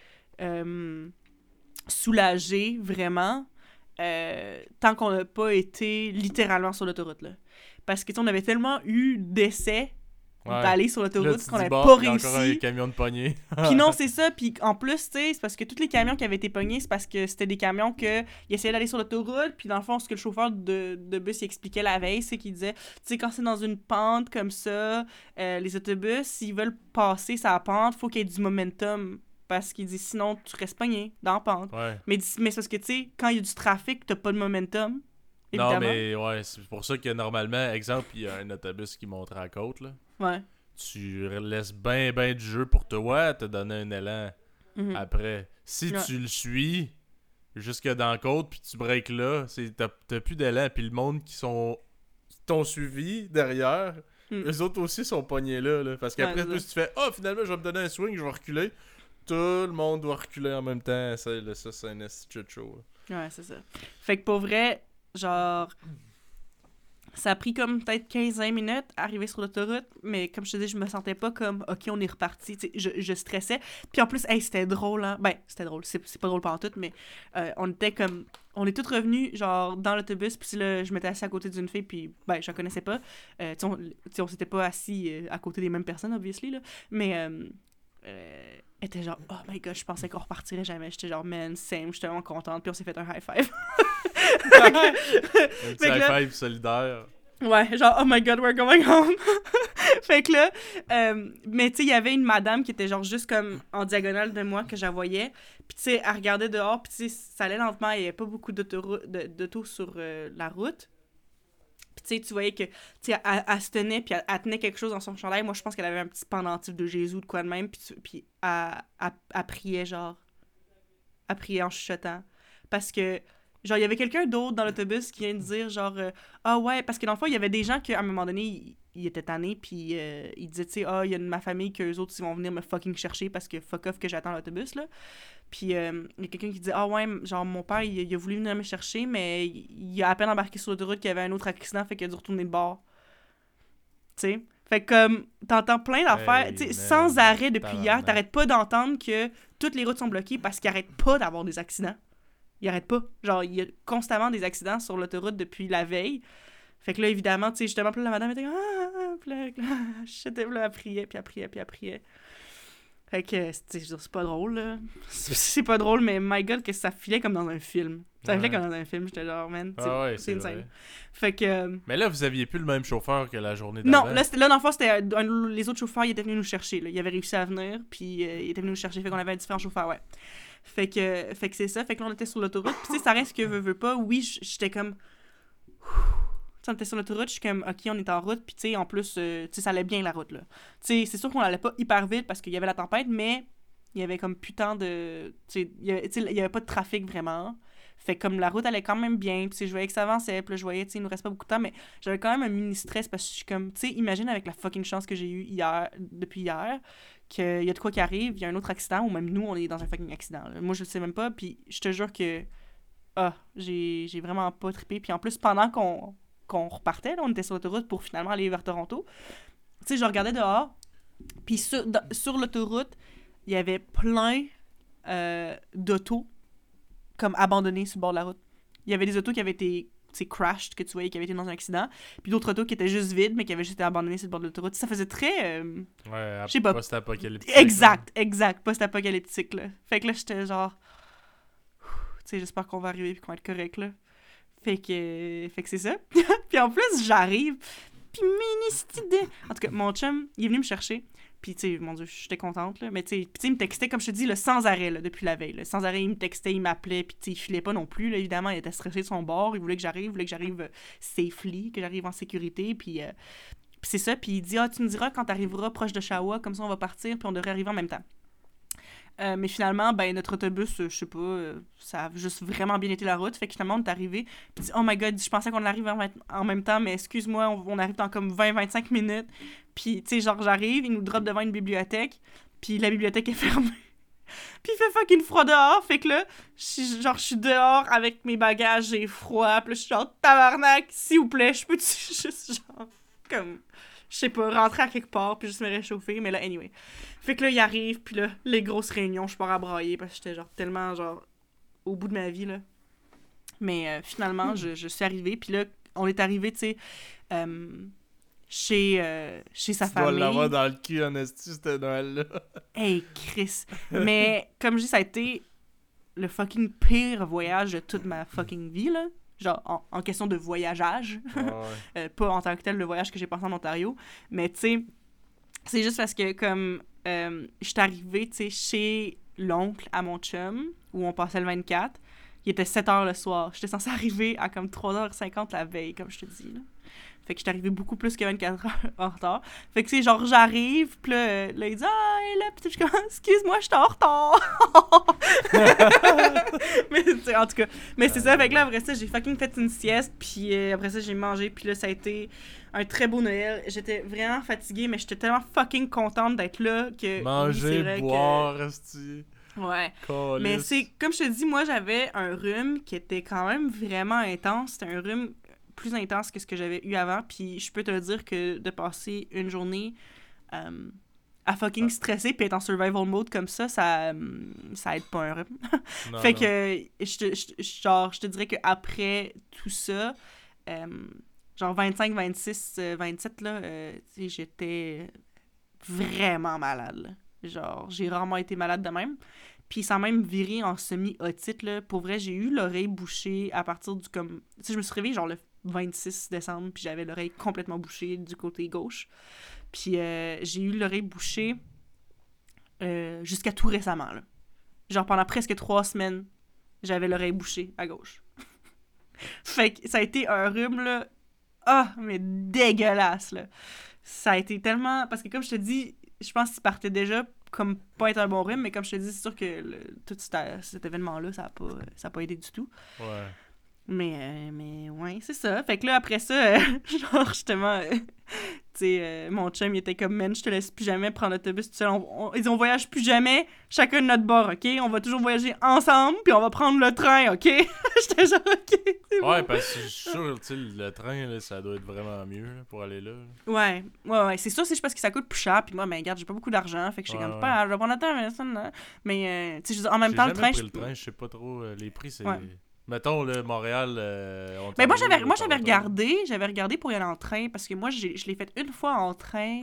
euh, soulagée vraiment euh, tant qu'on n'a pas été littéralement sur l'autoroute là. Parce que on avait tellement eu d'essais Ouais. d'aller sur l'autoroute qu'on n'avait bon, pas a encore un réussi. camion de poignée. Puis non, <laughs> c'est ça. Puis en plus, tu sais, c'est parce que tous les camions qui avaient été pognés, c'est parce que c'était des camions que ils essayaient d'aller sur l'autoroute. Puis dans le fond, ce que le chauffeur de, de bus il expliquait la veille, c'est qu'il disait, tu sais, quand c'est dans une pente comme ça, euh, les autobus, s'ils veulent passer sa pente, faut qu'il y ait du momentum. Parce qu'il dit, sinon, tu restes pogné dans la pente. Ouais. Mais, mais c'est parce que, tu sais, quand il y a du trafic, t'as pas de momentum. Évidemment. Non, mais ouais, c'est pour ça que normalement, exemple, il y a un autobus qui monte à la côte, là. Ouais. Tu laisses bien, bien du jeu pour toi, te donner un élan Mhm. après. Si Ouais. tu le suis jusque dans la côte, puis tu breaks là, t'as plus d'élan. Puis le monde qui sont t'ont suivi derrière, Mm. eux autres aussi sont pognés là. là. Parce qu'après, Ouais, c'est tu fais Ah, finalement, je vais me donner un swing, je vais reculer. Tout le monde doit reculer en même temps. Ça, ça c'est un show. là. Ouais, c'est ça. Fait que pour vrai, genre. Ça a pris comme peut-être 15-20 minutes à arriver sur l'autoroute, mais comme je te dis, je me sentais pas comme OK, on est reparti. Je, je stressais. Puis en plus, hey, c'était drôle, hein. Ben, c'était drôle. C'est pas drôle pendant tout, mais euh, on était comme. On est tous revenus, genre, dans l'autobus. Puis là, je m'étais assis à côté d'une fille, puis ben, je la connaissais pas. Euh, tu on, on s'était pas assis euh, à côté des mêmes personnes, obviously, là. Mais. Elle était genre, oh my god, je pensais qu'on repartirait jamais. J'étais genre, man, same, j'étais vraiment contente. Puis on s'est fait un high five. <laughs> Un petit high là- five solidaire. Ouais, genre, oh my god, we're going home. <laughs> fait que là, euh, mais tu sais, il y avait une madame qui était genre juste comme en diagonale de moi que je la voyais. Puis tu sais, elle regardait dehors, puis tu sais, ça allait lentement, il y avait pas beaucoup d'autos sur euh, la route. Tu sais, tu voyais que, tu sais, elle, se tenait, puis elle, tenait quelque chose dans son chandail. Moi, je pense qu'elle avait un petit pendentif de Jésus ou de quoi de même, puis, puis elle, elle, priait, genre, elle priait en chuchotant. Parce que, genre, il y avait quelqu'un d'autre dans l'autobus qui vient de dire, genre, euh, ah ouais, parce que dans le fond, il y avait des gens qui, à un moment donné, ils, ils étaient tannés, puis euh, ils disaient, tu sais, ah, il y a de ma famille qu'eux autres, ils vont venir me fucking chercher parce que fuck off que j'attends l'autobus, là. Puis euh, il y a quelqu'un qui dit, ah ouais, genre, mon père, il, il a voulu venir me chercher, mais il, a à peine embarqué sur l'autoroute qu'il y avait un autre accident, fait qu'il a dû retourner de bord. Tu sais? Fait que, comme, t'entends plein d'affaires, Hey, tu sais, sans arrêt depuis hier, t'arrêtes pas d'entendre que toutes les routes sont bloquées parce qu'ils arrêtent pas d'avoir des accidents. Ils arrêtent pas. Genre, il y a constamment des accidents sur l'autoroute depuis la veille. Fait que là, évidemment, tu sais, justement, puis la madame était comme ah, ah, puis là, <laughs> j'étais là, elle priait, puis elle priait, puis elle priait. Fait que, veux c'est pas drôle, là. C'est pas drôle, mais my god, que ça filait comme dans un film. Ça filait Ouais. comme dans un film, j'étais genre, man, c'est Ah ouais, c'est c'est insane. vrai. Fait que. euh, Mais là, vous aviez plus le même chauffeur que la journée non, d'avant. là, c'était- là, dans le fond, c'était un- les autres chauffeurs, ils étaient venus nous chercher. Là. Ils avaient réussi à venir, puis euh, ils étaient venus nous chercher. Fait qu'on avait différents chauffeurs, ouais. Fait que, fait que c'est ça. Fait que là, on était sur l'autoroute. Puis, tu sais, ça reste que veut, veut pas. Oui, j'étais comme. On était sur l'autoroute, je suis comme, OK, on est en route. Puis, tu sais, en plus, euh, tu sais, ça allait bien la route, là. Tu sais, c'est sûr qu'on allait pas hyper vite parce qu'il y avait la tempête, mais il y avait comme putain de. Tu sais, il y avait- pas de trafic vraiment. Fait comme la route allait quand même bien, puis je voyais que ça avançait, puis je voyais, tu sais, il nous reste pas beaucoup de temps, mais j'avais quand même un mini stress parce que je suis comme, tu sais, imagine avec la fucking chance que j'ai eue hier, depuis hier, qu'il y a de quoi qui arrive, il y a un autre accident, ou même nous, on est dans un fucking accident. là. Moi, je le sais même pas, puis je te jure que, ah, j'ai vraiment pas trippé. Puis en plus, pendant qu'on qu'on repartait, là, on était sur l'autoroute pour finalement aller vers Toronto, tu sais, je regardais dehors, puis sur, dans- sur l'autoroute, il y avait plein euh, d'autos comme abandonnés sur le bord de la route. Il y avait des autos qui avaient été sais, crashed, que tu voyais qui avaient été dans un accident, puis d'autres autos qui étaient juste vides, mais qui avaient juste été abandonnées sur le bord de l'autoroute. Ça faisait très... euh, Ouais, Je sais pas. post-apocalyptique. Exact, exact, post-apocalyptique, là. Fait que là, j'étais genre... Tu sais, j'espère qu'on va arriver puis qu'on va être correct, là. Fait que... Fait que c'est ça. <laughs> puis en plus, j'arrive, puis mini. En tout cas, mon chum, il est venu me chercher, puis tu sais, mon Dieu, j'étais contente, là. Mais tu sais, il me textait, comme je te dis, là, sans arrêt, là, depuis la veille. Sans arrêt, il me textait, il m'appelait, puis tu sais, il filait pas non plus. Évidemment, il était stressé de son bord, il voulait que j'arrive, il voulait que j'arrive euh, safely, que j'arrive en sécurité, puis... euh, c'est ça, puis il dit Ah, tu me diras quand t'arriveras proche de Shawa, comme ça on va partir, puis on devrait arriver en même temps. Euh, mais finalement, ben, notre autobus, euh, je sais pas, euh, ça a juste vraiment bien été la route. Fait que finalement, on est arrivé. Puis, oh my god, je pensais qu'on arrive en, en même temps, mais excuse-moi, on, arrive dans comme 20-25 minutes. Puis, tu sais, genre, j'arrive, il nous drop devant une bibliothèque, puis la bibliothèque est <laughs> fermée. puis il fait fucking froid dehors. Fait que là, genre, je suis dehors avec mes bagages, j'ai froid. Puis je suis genre, tabarnak, s'il vous plaît, je peux-tu <laughs> juste, genre, comme je sais pas, rentrer à quelque part, puis juste me réchauffer, mais là, anyway. Fait que là, il arrive, puis là, les grosses réunions, je pars à brailler, parce que j'étais genre tellement, genre, au bout de ma vie, là. Mais euh, finalement, je, je suis arrivée, puis là, on est arrivé, tu sais, euh, chez, euh, chez sa Tu dois famille. l'avoir dans le cul, en esti, ce Noël-là. <laughs> Hey, Chris. Mais comme je dis, ça a été le fucking pire voyage de toute ma fucking vie, là. Genre, en, en question de voyageage. <laughs> Ouais. Euh, pas en tant que tel le voyage que j'ai passé en Ontario, mais tu sais, c'est juste parce que comme euh, je suis arrivée, tu sais, chez l'oncle à mon chum, où on passait le 24, il était 7 h le soir. J'étais censée arriver à comme 3h50 la veille, comme je te dis, là. Fait que j'étais arrivée beaucoup plus que 24 heures <laughs> en retard. Fait que, sais, genre, j'arrive, pis là, euh, là, il dit « Ah, est là! » Pis je suis comme <laughs> « Excuse-moi, je suis en retard! <laughs> » Mais, tu sais, en tout cas, mais c'est ça. Fait que là, après ça, j'ai fucking fait une sieste, puis euh, après ça, j'ai mangé, puis là, ça a été un très beau Noël. J'étais vraiment fatiguée, mais j'étais tellement fucking contente d'être là que... oui, c'est Manger, que- boire, esti. Ouais. Calice. Mais c'est, comme je te dis, moi, j'avais un rhume qui était quand même vraiment intense. C'était un rhume plus intense que ce que j'avais eu avant. Puis je peux te dire que de passer une journée euh, à fucking stresser puis être en survival mode comme ça, ça, euh, ça aide pas un rhume. <laughs> Non, fait non. que, je te, je- genre, je te dirais qu'après tout ça, euh, genre 25, 26, euh, 27, là, euh, j'étais vraiment malade. là. Genre, j'ai rarement été malade de même. Puis ça a même viré en semi-otite, là. Pour vrai, j'ai eu l'oreille bouchée à partir du comme... Tu je me suis réveillée genre le 26 décembre, puis j'avais l'oreille complètement bouchée du côté gauche. Puis euh, j'ai eu l'oreille bouchée euh, jusqu'à tout récemment, là. Genre pendant presque trois semaines, j'avais l'oreille bouchée à gauche. <laughs> fait que ça a été un rhume, là. Ah, mais dégueulasse, là. Ça a été tellement. Parce que comme je te dis, je pense qu'il partait déjà comme pas être un bon rhume, mais comme je te dis, c'est sûr que tout cet, événement-là, ça a pas, pas aidé du tout. Ouais. Mais, euh, mais ouais, c'est ça. Fait que là, après ça, euh, <laughs> genre, justement, euh, tu sais, euh, mon chum, il était comme, man, je te laisse plus jamais prendre l'autobus tout seul. On, on- ils dit, on voyage plus jamais, chacun de notre bord, OK? On va toujours voyager ensemble, puis on va prendre le train, OK? <laughs> J'étais genre, OK, bon. Ouais, parce que je suis sûr, tu sais, le train, là, ça doit être vraiment mieux là, pour aller là. Ouais, ouais, ouais. C'est sûr, c'est parce que ça coûte plus cher, puis moi, ben, regarde, j'ai pas beaucoup d'argent, fait que j'étais Ouais, comme, pas, je vais prendre le train, mais euh, tu sais, je en même temps, le jamais train, pris je- le train, je sais pas trop. les prix, c'est. Ouais. Mettons, là, Montréal. euh, Mais Ontario, moi j'avais moi j'avais regardé, j'avais regardé pour y aller en train parce que moi j'ai- je l'ai fait une fois en train.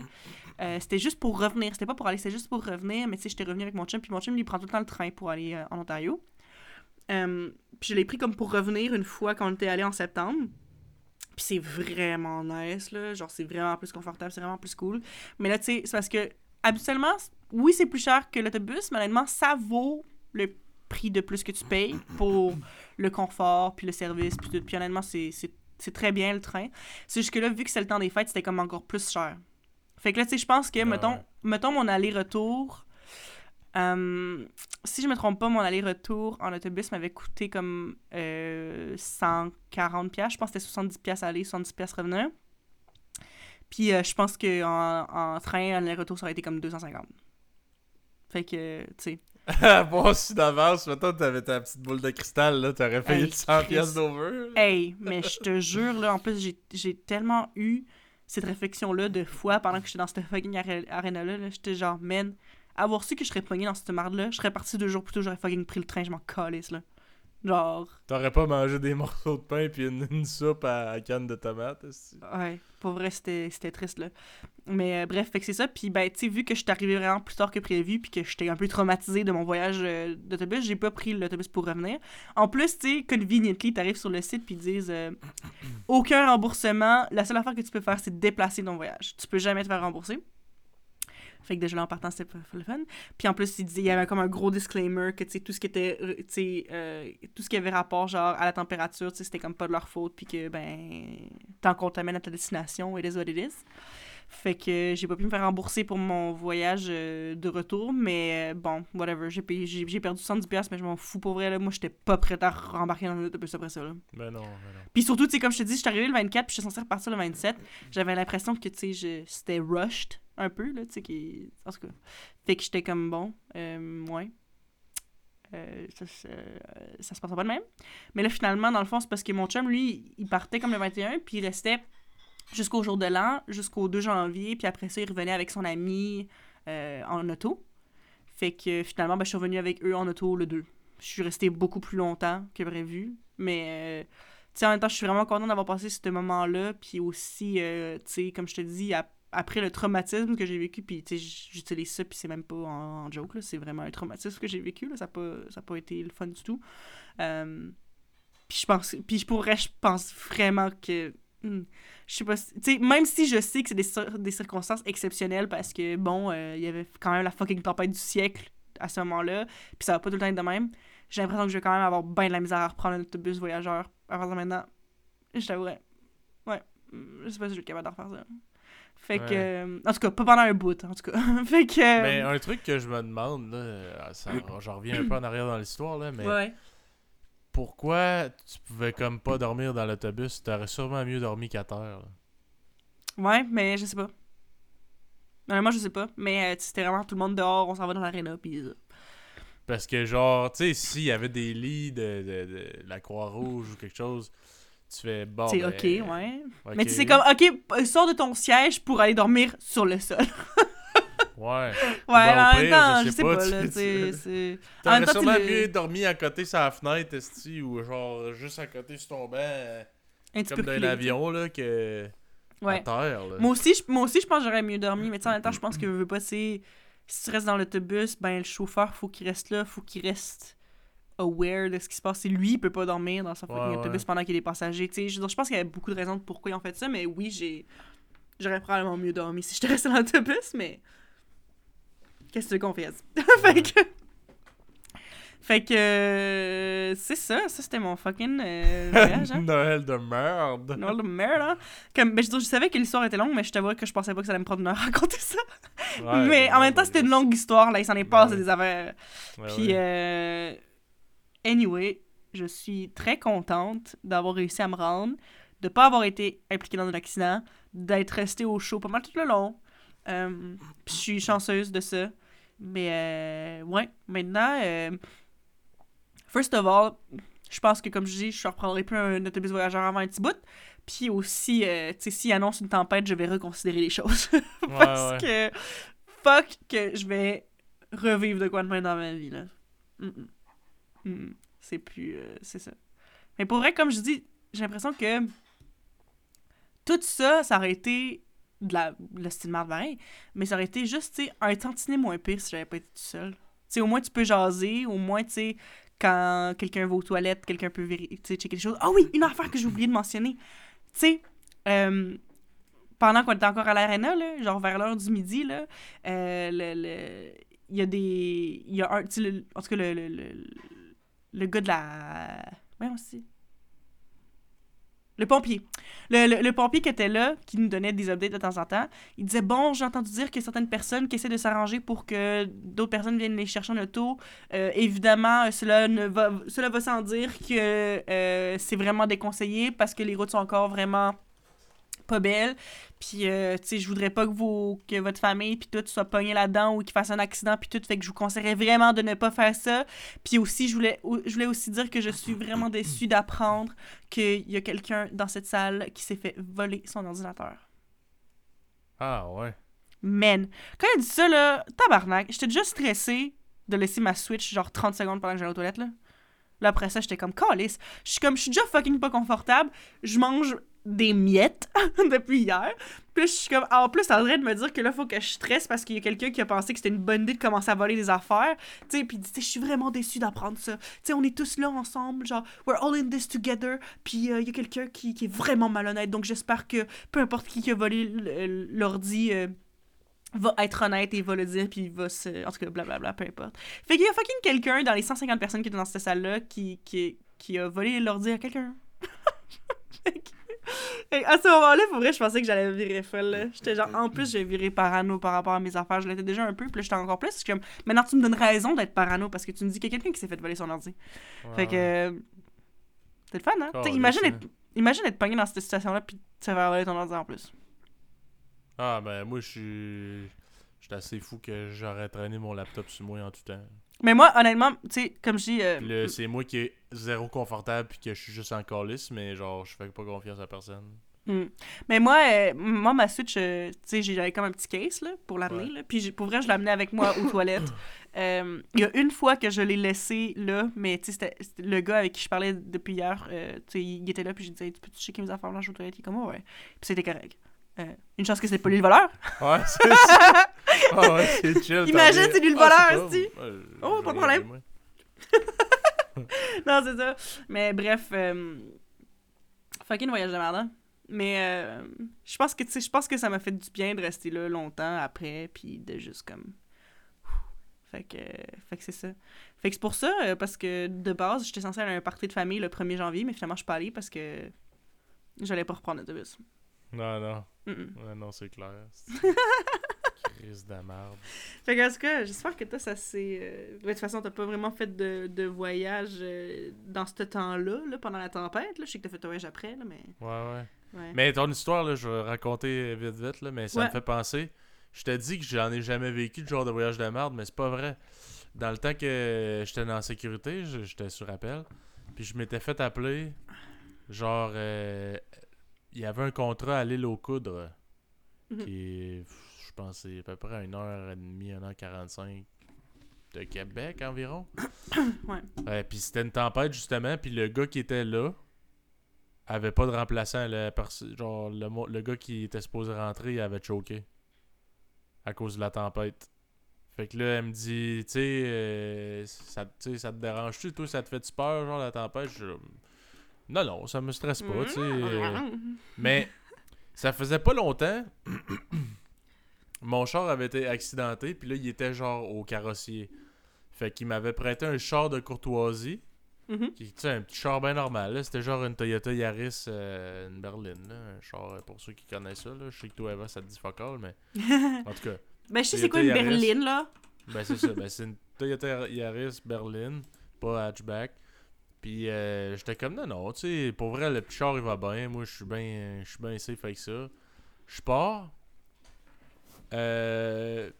Euh, c'était juste pour revenir, c'était pas pour aller, c'était juste pour revenir, mais tu sais j'étais revenu avec mon chum puis mon chum il prend tout le temps le train pour aller euh, en Ontario. Euh, puis je l'ai pris comme pour revenir une fois quand on était allé en septembre. Puis c'est vraiment nice là, genre c'est vraiment plus confortable, c'est vraiment plus cool. Mais là tu sais, c'est parce que habituellement oui, c'est plus cher que l'autobus, mais honnêtement, ça vaut le prix de plus que tu payes pour le confort, puis le service, puis tout. Puis honnêtement, c'est très bien le train. C'est juste que là, vu que c'est le temps des fêtes, c'était comme encore plus cher. Fait que là, tu sais, je pense que, mettons, mettons mon aller-retour. euh, si je me trompe pas, mon aller-retour en autobus m'avait coûté comme euh, 140 pièces. Je pense que c'était 70 pièces aller, 70 pièces revenir. Puis euh, je pense que en, en train, en aller-retour, ça aurait été comme 250. Fait que, tu sais. <laughs> bon, si d'avance, mettons, t'avais ta petite boule de cristal, là, t'aurais payé Hey, 100 Chris. pièces d'over. Hey, mais je te jure, là, en plus, j'ai- tellement eu cette réflexion-là de fois pendant que j'étais dans cette fucking are- arena-là. là, j'étais genre, man, avoir su que je serais pogné dans cette marde-là, je serais parti deux jours plus tôt, j'aurais fucking pris le train, je m'en calisse, là. Genre, T'aurais pas mangé des morceaux de pain puis une, une soupe à, à canne de tomates. esti. ouais, pour vrai, c'était c'était triste, là. Mais euh, bref, fait que c'est ça. Puis, ben, tu sais, vu que je suis arrivée vraiment plus tard que prévu, puis que j'étais un peu traumatisée de mon voyage euh, d'autobus, j'ai pas pris l'autobus pour revenir. En plus, tu sais, conveniently, t'arrives sur le site, puis ils disent euh, <clears throat> aucun remboursement. La seule affaire que tu peux faire, c'est déplacer ton voyage. Tu peux jamais te faire rembourser. Fait que déjà là, en partant, c'était pas le fun. Puis en plus, il, disait- il y avait comme un gros disclaimer que, tu sais, tout ce qui était, euh, tu sais, euh, tout ce qui avait rapport, genre, à la température, tu sais, c'était comme pas de leur faute, puis que, ben, tant qu'on t'amène à ta destination, it is what it is. Fait que j'ai pas pu me faire rembourser pour mon voyage euh, de retour, mais euh, bon, whatever. J'ai payé- j'ai j'ai perdu 110$, piastres, mais je m'en fous pour vrai, là. Moi, j'étais pas prête à rembarquer dans l'autobus après ça, là. Mais non, mais non. Puis surtout, tu sais, comme je te dis, je suis arrivée le 24, puis je suis censée repartir le 27. J'avais l'impression que, tu sais, c'était rushed un peu, là, tu sais, qui... En tout cas. Fait que j'étais comme, bon, euh, ouais. Euh, ça, ça, ça se passera pas de même. Mais là, finalement, dans le fond, c'est parce que mon chum, lui, il partait comme le 21, puis il restait jusqu'au jour de l'an, jusqu'au 2 janvier, puis après ça, il revenait avec son ami euh, en auto. Fait que finalement, ben, je suis revenue avec eux en auto le 2. Je suis restée beaucoup plus longtemps que prévu, mais... euh, tu sais, en même temps, je suis vraiment contente d'avoir passé ce moment-là. Puis aussi, tu sais, comme je te dis, ap- après le traumatisme que j'ai vécu, puis j'utilise ça, puis c'est même pas en, en joke, c'est vraiment un traumatisme que j'ai vécu, là, ça n'a pas, pas été le fun du tout. Euh, puis je pense, puis pour vrai, je pense vraiment que, hmm, je sais pas, tu même si je sais que c'est des, cir- des circonstances exceptionnelles, parce que, bon, euh, il y avait quand même la fucking tempête du siècle à ce moment-là, puis ça va pas tout le temps être de même, j'ai l'impression que je vais quand même avoir bien de la misère à reprendre un autobus voyageur à partir de maintenant. Je t'avouerais. Ouais. Je sais pas si je vais être capable de refaire ça. Fait que. Ouais. euh, En tout cas, pas pendant un bout, en tout cas. <laughs> fait que. euh, Mais un truc que je me demande, là, euh, ça, j'en reviens un peu en arrière dans l'histoire, là, mais Ouais. pourquoi tu pouvais comme pas dormir dans l'autobus? T'aurais sûrement mieux dormi qu'à terre. là. Ouais, mais je sais pas. moi je sais pas. Mais euh, c'était vraiment tout le monde dehors, on s'en va dans l'aréna, pis. Parce que, genre, tu sais, s'il y avait des lits de, de- de la Croix-Rouge ou quelque chose, tu fais bon. C'est ben, ok, ouais. Mais tu sais, comme, ok, sors de ton siège pour aller dormir sur le sol. <laughs> Ouais. Ouais, Bon, en même temps, je sais pas, pas, tu- là, c'est... <laughs> T'aurais sûrement le- mieux dormi à côté sur la fenêtre, esti, ou genre juste à côté sur ton banc, Un comme dans l'avion, là, que. Ouais. À terre, là. Moi aussi, je, moi aussi, je pense que j'aurais mieux dormi, mais tu sais, en même temps, je pense que <clears throat> je veux pas, c'est... Si tu restes dans l'autobus, ben, le chauffeur, faut qu'il reste là, faut qu'il reste aware de ce qui se passe. Et lui, il peut pas dormir dans son Ouais, fucking ouais. autobus pendant qu'il y a des passagers, tu sais. Je je pense qu'il y a beaucoup de raisons de pourquoi ils ont fait ça, mais oui, j'ai... J'aurais probablement mieux dormi si j'étais resté dans l'autobus, mais... Qu'est-ce que tu fasse? <laughs> fait que... Fait que... euh, C'est ça, ça c'était mon fucking euh, <laughs> voyage, hein. Noël de merde. Noël de merde, hein. Comme, ben, je, je savais que l'histoire était longue, mais je t'avoue que je pensais pas que ça allait me prendre une heure à raconter ça. Ouais, mais en même temps, c'était une longue histoire, là. Il s'en est passé Ouais. des affaires. ouais, Puis, euh... Anyway, je suis très contente d'avoir réussi à me rendre, de pas avoir été impliquée dans un accident, d'être restée au show pas mal tout le long. Euh, je suis chanceuse de ça. Mais, euh, ouais, maintenant, euh, first of all, je pense que, comme je dis, je reprendrai plus un autobus voyageur avant un petit bout. Puis aussi, euh, tu sais, s'il annonce une tempête, je vais reconsidérer les choses. <laughs> Parce que, fuck, que je vais revivre de quoi de même dans ma vie, là. Mm-mm. Mm-mm. C'est plus... euh, c'est ça. Mais pour vrai, comme je dis, j'ai l'impression que tout ça, ça aurait été de la, le style marde pareil, mais ça aurait été juste, tu un tantinet moins pire si j'avais pas été tout seul. Tu sais, au moins tu peux jaser, au moins, tu sais, quand quelqu'un va aux toilettes, quelqu'un peut véri- tu sais, checker des choses. Ah oui, une affaire que j'ai oublié de mentionner. Tu sais, euh, pendant qu'on était encore à l'arena, genre vers l'heure du midi, là, euh, le, le- il y a des... Il y a un... en tout cas, le, le gars de la... Ouais, aussi. Le pompier. Le, pompier qui était là, qui nous donnait des updates de temps en temps, il disait Bon, j'ai entendu dire que certaines personnes qui essaient de s'arranger pour que d'autres personnes viennent les chercher en auto. Euh, évidemment, euh, cela, ne va, cela va sans dire que euh, c'est vraiment déconseillé parce que les routes sont encore vraiment pas belles. Puis, euh, tu sais, je voudrais pas que, vos, que votre famille puis tout soit pogné là-dedans ou qu'il fasse un accident puis tout. Fait que je vous conseillerais vraiment de ne pas faire ça. Puis aussi, je voulais, je voulais aussi dire que je suis vraiment déçue d'apprendre qu'il y a quelqu'un dans cette salle qui s'est fait voler son ordinateur. Ah ouais. Man, quand il a dit ça, là, tabarnak, j'étais déjà stressée de laisser ma Switch genre 30 secondes pendant que j'allais aux toilettes, là. Là, après ça, j'étais comme, calice. Je suis comme, je suis déjà fucking pas confortable. Je mange des miettes <laughs> depuis hier. Puis je suis comme, en plus, en train de me dire que là, faut que je stresse parce qu'il y a quelqu'un qui a pensé que c'était une bonne idée de commencer à voler des affaires. Tu sais, puis tu je suis vraiment déçue d'apprendre ça. Tu sais, on est tous là ensemble, genre, we're all in this together. Puis euh, il y a quelqu'un qui, qui est vraiment malhonnête. Donc j'espère que peu importe qui qui a volé l'ordi. euh, va être honnête et va le dire, puis va se... En tout cas, blablabla, peu importe. Fait qu'il y a fucking quelqu'un dans les 150 personnes qui étaient dans cette salle-là qui, qui, qui a volé l'ordi à quelqu'un. <laughs> Fait que- <laughs> que à ce moment-là, pour vrai, je pensais que j'allais virer folle. J'étais genre, en plus, j'ai viré parano par rapport à mes affaires. Je l'étais déjà un peu, puis là, j'étais encore plus. Comme, maintenant, tu me donnes raison d'être parano parce que tu me dis qu'il y a quelqu'un qui s'est fait voler son ordi. Fait que. euh, C'est le fun, hein? T'sais, imagine, hein. être, imagine être pogné dans cette situation-là, puis te faire voler ton ordi en plus. Ah ben moi je suis. Je suis assez fou que j'aurais traîné mon laptop sur moi en tout temps. Mais moi, honnêtement, tu sais, comme je dis. euh, c'est moi qui est zéro confortable puis que je suis juste en calice, mais genre je fais pas confiance à personne. Hmm. Mais moi, euh, moi, ma Switch, euh, tu sais, j'avais comme un petit case là, pour l'amener. Ouais. Puis pour vrai, je amené avec moi aux <coughs> toilettes. Euh, Il y a une fois que je l'ai laissé là, mais tu sais, le gars avec qui je parlais depuis hier, tu sais, il était là, puis j'ai dit, Hey, tu peux-tu checker mes affaires là, je aux toilettes? Il est comme, Oh, ouais. Puis c'était correct. Euh, une chance que c'est pas lui le voleur? Ouais, c'est ça. <laughs> Ah ouais, c'est chill. Imagine, c'est lui le. Ah, voleur, ouais, Oh, pas de problème. <laughs> non, c'est ça. Mais bref, euh, fucking voyage de merde. hein. Mais euh, je pense que tu sais, je pense que ça m'a fait du bien de rester là longtemps après, puis de juste comme. Fait que, fait que c'est ça. Fait que c'est pour ça, euh, parce que de base, j'étais censée aller à un party de famille le 1er janvier, mais finalement, je suis pas allée parce que j'allais pas reprendre l'autobus. Non, non. Ouais, non, c'est clair. <laughs> Crise de merde. Fait que, en tout cas, j'espère que toi, ça s'est. euh, de toute façon, t'as pas vraiment fait de, de voyage euh, dans ce temps-là, là, pendant la tempête. Là. Je sais que t'as fait ton voyage après, là, mais. Ouais, ouais. Ouais. Mais ton histoire, là, je vais raconter vite, vite, là, mais ça Ouais. me fait penser. Je te dis que j'en ai jamais vécu de genre de voyage de merde, mais c'est pas vrai. Dans le temps que j'étais la sécurité, j'étais sur appel, puis je m'étais fait appeler genre, euh, il y avait un contrat à l'île aux coudres, Mhm. qui est, je pense, c'est à peu près une heure et demie, une heure quarante-cinq de Québec environ. <coughs> Ouais. Ouais, puis c'était une tempête, justement, puis le gars qui était là avait pas de remplaçant. Le, genre, le, le gars qui était supposé rentrer, il avait choqué à cause de la tempête. Fait que là, elle me dit, tu sais, euh, ça, ça te dérange-tu, toi, ça te fait-tu peur, genre, la tempête? Je... Non, non, ça me stresse pas, tu sais. euh, mais ça faisait pas longtemps. <coughs> Mon char avait été accidenté, puis là, il était genre au carrossier. Fait qu'il m'avait prêté un char de courtoisie, qui tu sais, un petit char bien normal. C'était genre une Toyota Yaris, euh, une berline, là. Un char, euh, pour ceux qui connaissent ça, là. Je sais que toi, Eva, ça te dit fuck all, mais <laughs> en tout cas. Ben, je sais c'est quoi une Yaris. berline, là? Ben c'est ça, ben c'est une Toyota Yaris berline, pas hatchback. Puis euh, j'étais comme non non, tu sais, pour vrai le petit char il va bien, moi je suis bien je suis bien safe avec ça. Je pars. Euh,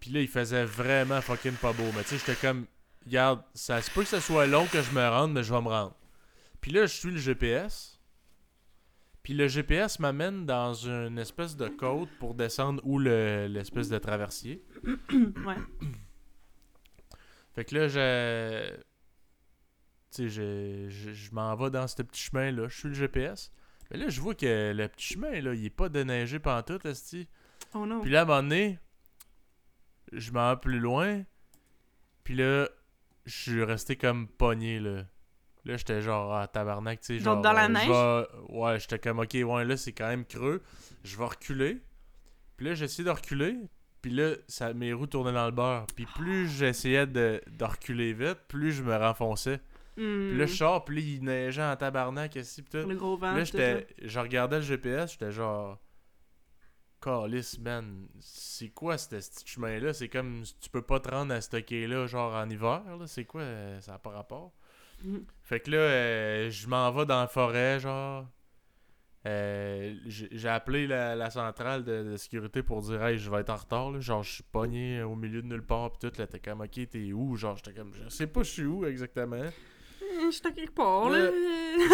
puis là il faisait vraiment fucking pas beau, mais tu sais j'étais comme regarde, ça se peut que ce soit long que je me rende, mais je vais me rendre. Puis là je suis le GPS. Puis le GPS m'amène dans une espèce de côte pour descendre où le- l'espèce de traversier. <coughs> ouais. Fait que là, je. Tu sais, je, je, je m'en vais dans ce petit chemin-là. Je suis le GPS. Mais là, je vois que le petit chemin, là, il est pas déneigé pantoute, esti. Oh non. Puis là, à un moment donné, je m'en vais plus loin. Puis là, je suis resté comme pogné, là. Là, j'étais genre, ah, tabarnak, tu sais, Genre dans la euh, neige? Ouais, j'étais comme, ok, ouais, là, c'est quand même creux. Je vais reculer. Puis là, j'essayais de reculer. Puis là, ça, mes roues tournaient dans le beurre. Puis plus j'essayais de, de reculer vite, plus je me renfonçais. Puis là, je sors, puis là, il neigeait en tabarnak, ici, pis tout. Hmm. Le gros vent. Là, j'étais, je regardais le GPS, j'étais genre. Calice, man. C'est quoi ce petit chemin-là? C'est comme. Tu peux pas te rendre à ce quai-là, genre en hiver, là. C'est quoi? euh, Ça n'a pas rapport? Mhm. Fait que là, euh, je m'en vais dans la forêt, genre. Euh, j'ai appelé la, la centrale de, de sécurité pour dire Hey, je vais être en retard. Là. Genre, je suis pogné au milieu de nulle part. Pis tout, là, t'es comme Ok, t'es où? Genre, j'étais comme Je sais pas, je suis où exactement. Euh, suis à quelque part, là.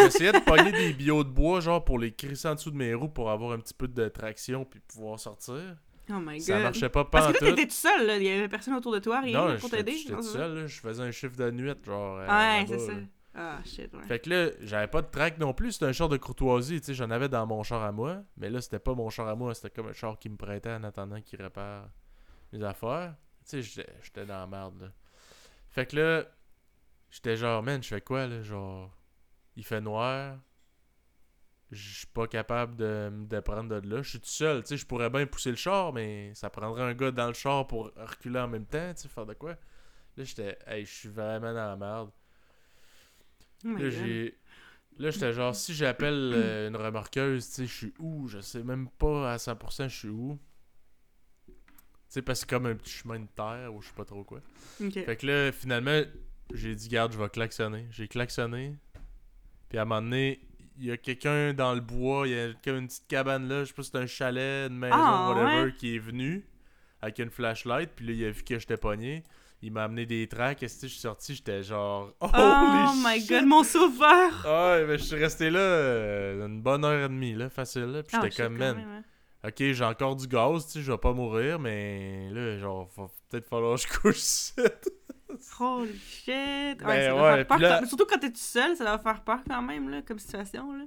J'essayais de pogner des billots de bois, genre, pour les crisser en dessous de mes roues pour avoir un petit peu de traction puis pouvoir sortir. Oh my god. Ça marchait pas Parce que t'étais tout seul, là. Il y avait personne autour de toi, rien Non, pour j'étais t'aider. j'étais tout seul, là. Je faisais un chiffre de nuit, genre. euh, Ouais, c'est ça. Ah, shit, ouais. Fait que là, j'avais pas de track non plus. C'était un char de courtoisie, tu sais. J'en avais dans mon char à moi. Mais là, c'était pas mon char à moi. C'était comme un char qui me prêtait en attendant qu'il répare mes affaires. Tu sais, j'étais- j'étais dans la merde, là. Fait que là, j'étais genre, man, je fais quoi, là? Genre, il fait noir. Je suis pas capable de me déprendre de là. Je suis tout seul, tu sais. Je pourrais bien pousser le char, mais ça prendrait un gars dans le char pour reculer en même temps, tu sais, faire de quoi? Là, j'étais, hey, je suis vraiment dans la merde. Oh Là, j'ai. Là, j'étais genre, si j'appelle euh, une remorqueuse, tu sais, je suis où? Je sais même pas à 100% je suis où. Tu sais, parce que c'est comme un petit chemin de terre ou je sais pas trop quoi. Fait que là, finalement, j'ai dit, garde, je vais klaxonner. J'ai klaxonné. Puis à un moment donné, il y a quelqu'un dans le bois, il y a comme une petite cabane là, je sais pas si c'est un chalet, une maison, Ah, whatever, ouais? qui est venu avec une flashlight. Puis là, il a vu que j'étais pogné. Il m'a amené des tracks. Est-ce que je suis sorti, j'étais genre. <laughs> Oh Holy my shit! god, mon sauveur! Ah ouais, mais je suis resté là euh, une bonne heure et demie, là, facile. Là. Puis Ah, j'étais comme, man, même, ouais. ok, j'ai encore du gaz, tu sais, je vais pas mourir, mais là, genre, va peut-être falloir que je couche. <laughs> Holy shit! Ouais, Ben ça doit ouais, faire peur puis là- quand- Surtout quand t'es tout seul, ça doit faire peur quand même, là, comme situation, là.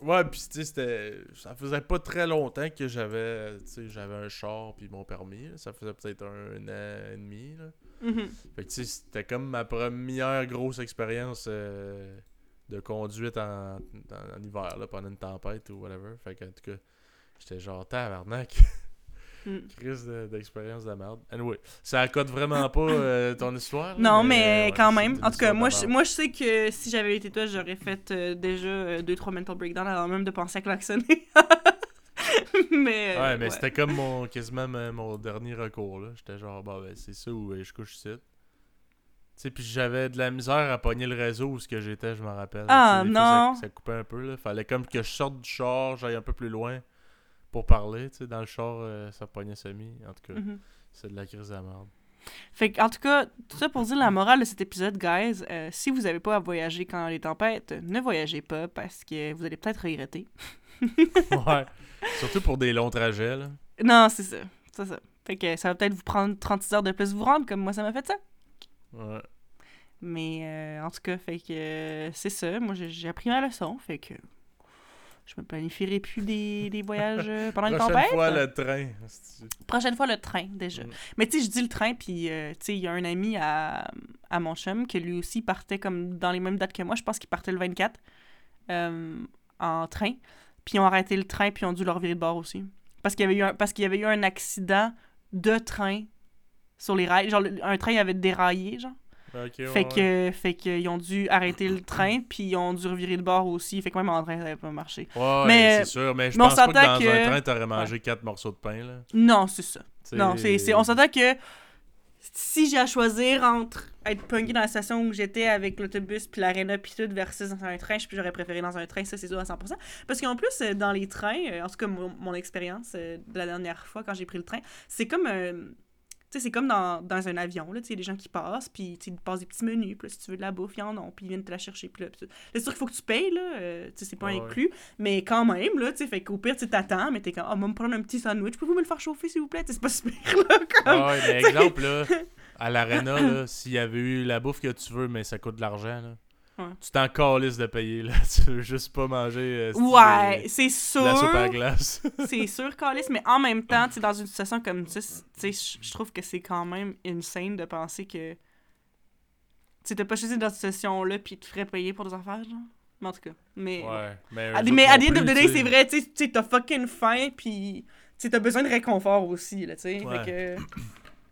Ouais, puis tu sais, c'était. Ça faisait pas très longtemps que j'avais. Tu sais, j'avais un char puis mon permis. là. Ça faisait peut-être un an et demi, là. Mhm. Fait que tu sais, c'était comme ma première grosse expérience euh, de conduite en, en, en hiver, là, pendant une tempête ou whatever. Fait que, en tout cas, j'étais genre tabarnak. <laughs> Mm. Crise de- d'expérience de, merde. Anyway, ça accote vraiment pas euh, <coughs> ton histoire. Non, mais ouais, quand même. En tout cas, de moi je, moi, je sais que si j'avais été toi, j'aurais fait euh, déjà 2-3 mental breakdowns avant même de penser à klaxonner. <laughs> mais. euh, Ouais, mais ouais. c'était comme mon, quasiment mon dernier recours. J'étais genre, bah, ben, c'est ça où euh, je couche ici. Tu sais, puis j'avais de la misère à pogner le réseau où ce que j'étais, je me rappelle. Ah, non. Ça, ça coupait un peu, là. Fallait comme que je sorte du char, j'aille un peu plus loin pour parler, tu sais. Dans le char, euh, ça pognait semi. En tout cas, Mhm. c'est de la crise de la merde. Fait que, en tout cas, tout ça pour dire la morale de cet épisode, guys. euh, si vous n'avez pas à voyager quand les tempêtes, ne voyagez pas parce que vous allez peut-être regretter. <laughs> ouais. Surtout pour des longs trajets, là. Non, c'est ça. C'est ça. Fait que ça va peut-être vous prendre 36 heures de plus vous rendre, comme moi ça m'a fait ça. Ouais. Mais euh, en tout cas, fait que euh, c'est ça. Moi, j'ai j'ai appris ma leçon. Fait que je me planifierai plus des, des voyages euh, pendant les Prochaine tempêtes. fois, le train. Prochaine fois, le train, déjà. Mm. Mais tu sais, je dis le train, puis euh, tu sais, il y a un ami à, à mon chum que lui aussi partait comme dans les mêmes dates que moi. Je pense qu'il partait le 24 euh, en train. Puis ils ont arrêté le train, puis ils ont dû leur virer de bord aussi. Parce qu'il y avait eu un, parce qu'il y avait eu un accident de train sur les rails. Genre, le- un train avait déraillé, genre. Ouais, Fait ouais. que, fait qu'ils ont dû arrêter le train, puis ils ont dû revirer de bord aussi. Fait que même en train, ça n'avait pas marché. Ouais, ouais, Mais- c'est sûr. Mais je mais pense pas que dans que- un train, t'aurais mangé quatre morceaux de pain, là. Non, c'est ça. Non, c'est, c'est- on s'entend que si j'ai à choisir entre être pogné dans la station où j'étais avec l'autobus puis l'aréna puis tout versus dans un train, je- j'aurais préféré dans un train, ça c'est sûr à 100%. Parce qu'en plus, euh, dans les trains, euh, en tout cas mon, mon expérience euh, de la dernière fois quand j'ai pris le train, c'est comme... tu sais, c'est comme dans, dans un avion, là, tu sais, des gens qui passent, puis ils passent des petits menus, puis là, si tu veux de la bouffe, ils en ont, puis ils viennent te la chercher, puis là, c'est sûr qu'il faut que tu payes, là, euh, tu sais, c'est pas Ouais, inclus, mais quand même, là, tu sais, fait qu'au pire, tu t'attends, mais t'es comme, ah, moi, me prendre un petit sandwich, pouvez-vous me le faire chauffer, s'il vous plaît, c'est pas <laughs> super, là, comme... Ouais, mais exemple, là, à l'arena, là, <laughs> s'il y avait eu la bouffe que tu veux, mais ça coûte de l'argent, là. Ouais. Tu t'en calisses de payer, là. <laughs> Tu veux juste pas manger euh, Ouais, euh, c'est de la soupe à sûr, glace. <laughs> c'est sûr, Calis, mais en même temps, tu sais, dans une situation comme ça, tu sais, je- trouve que c'est quand même insane de penser que, tu sais, t'as pas choisi dans cette situation-là, puis tu te ferais payer pour des affaires, genre. Mais en tout cas, mais... ouais, mais. À mais à the end of the day, c'est vrai, tu sais, tu sais, t'as fucking faim, puis tu sais, t'as besoin de réconfort aussi, là, tu sais. Ouais. Fait que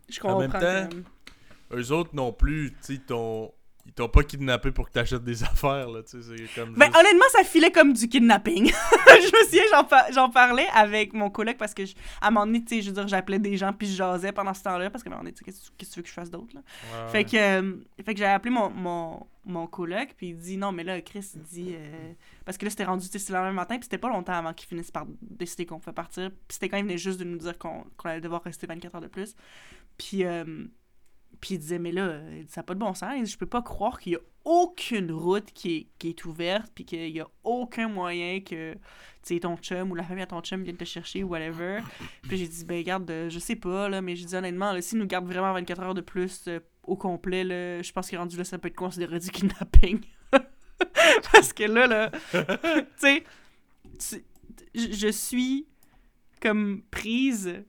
je En comprends. même temps. Eux autres non plus, tu sais, t'ont. Ils t'ont pas kidnappé pour que t'achètes des <laughs> affaires, là. Tu sais, comme. Ben, juste- honnêtement, ça filait comme du kidnapping. <laughs> je me souviens, j'en, par- j'en parlais avec mon coloc parce que, je- à un moment donné, tu sais, je veux dire, j'appelais des gens puis je jasais pendant ce temps-là parce que, à un moment donné, tu sais, qu'est-ce que tu veux que je fasse d'autre, là? Ouais, Fait ouais. que, euh, fait que j'avais appelé mon, mon, mon coloc, puis il dit non, mais là, Chris, il dit. euh, parce que là, c'était rendu, tu sais, le lendemain matin, puis c'était pas longtemps avant qu'il finisse par décider qu'on pouvait partir. Puis c'était quand il venait juste de nous dire qu'on qu'on allait devoir rester 24 heures de plus. Puis, euh, puis il disait, mais là, euh, ça n'a pas de bon sens. Je peux pas croire qu'il y a aucune route qui est, qui est ouverte, puis qu'il y a aucun moyen que, ton chum ou la famille à ton chum vienne te chercher ou whatever. Puis j'ai dit, ben, garde, euh, je sais pas, là, mais j'ai dit, honnêtement, là, s'il nous garde vraiment 24 heures de plus euh, au complet, je pense est rendu là, ça peut être considéré du kidnapping. <laughs> Parce que là, là, <laughs> tu sais, je suis comme prise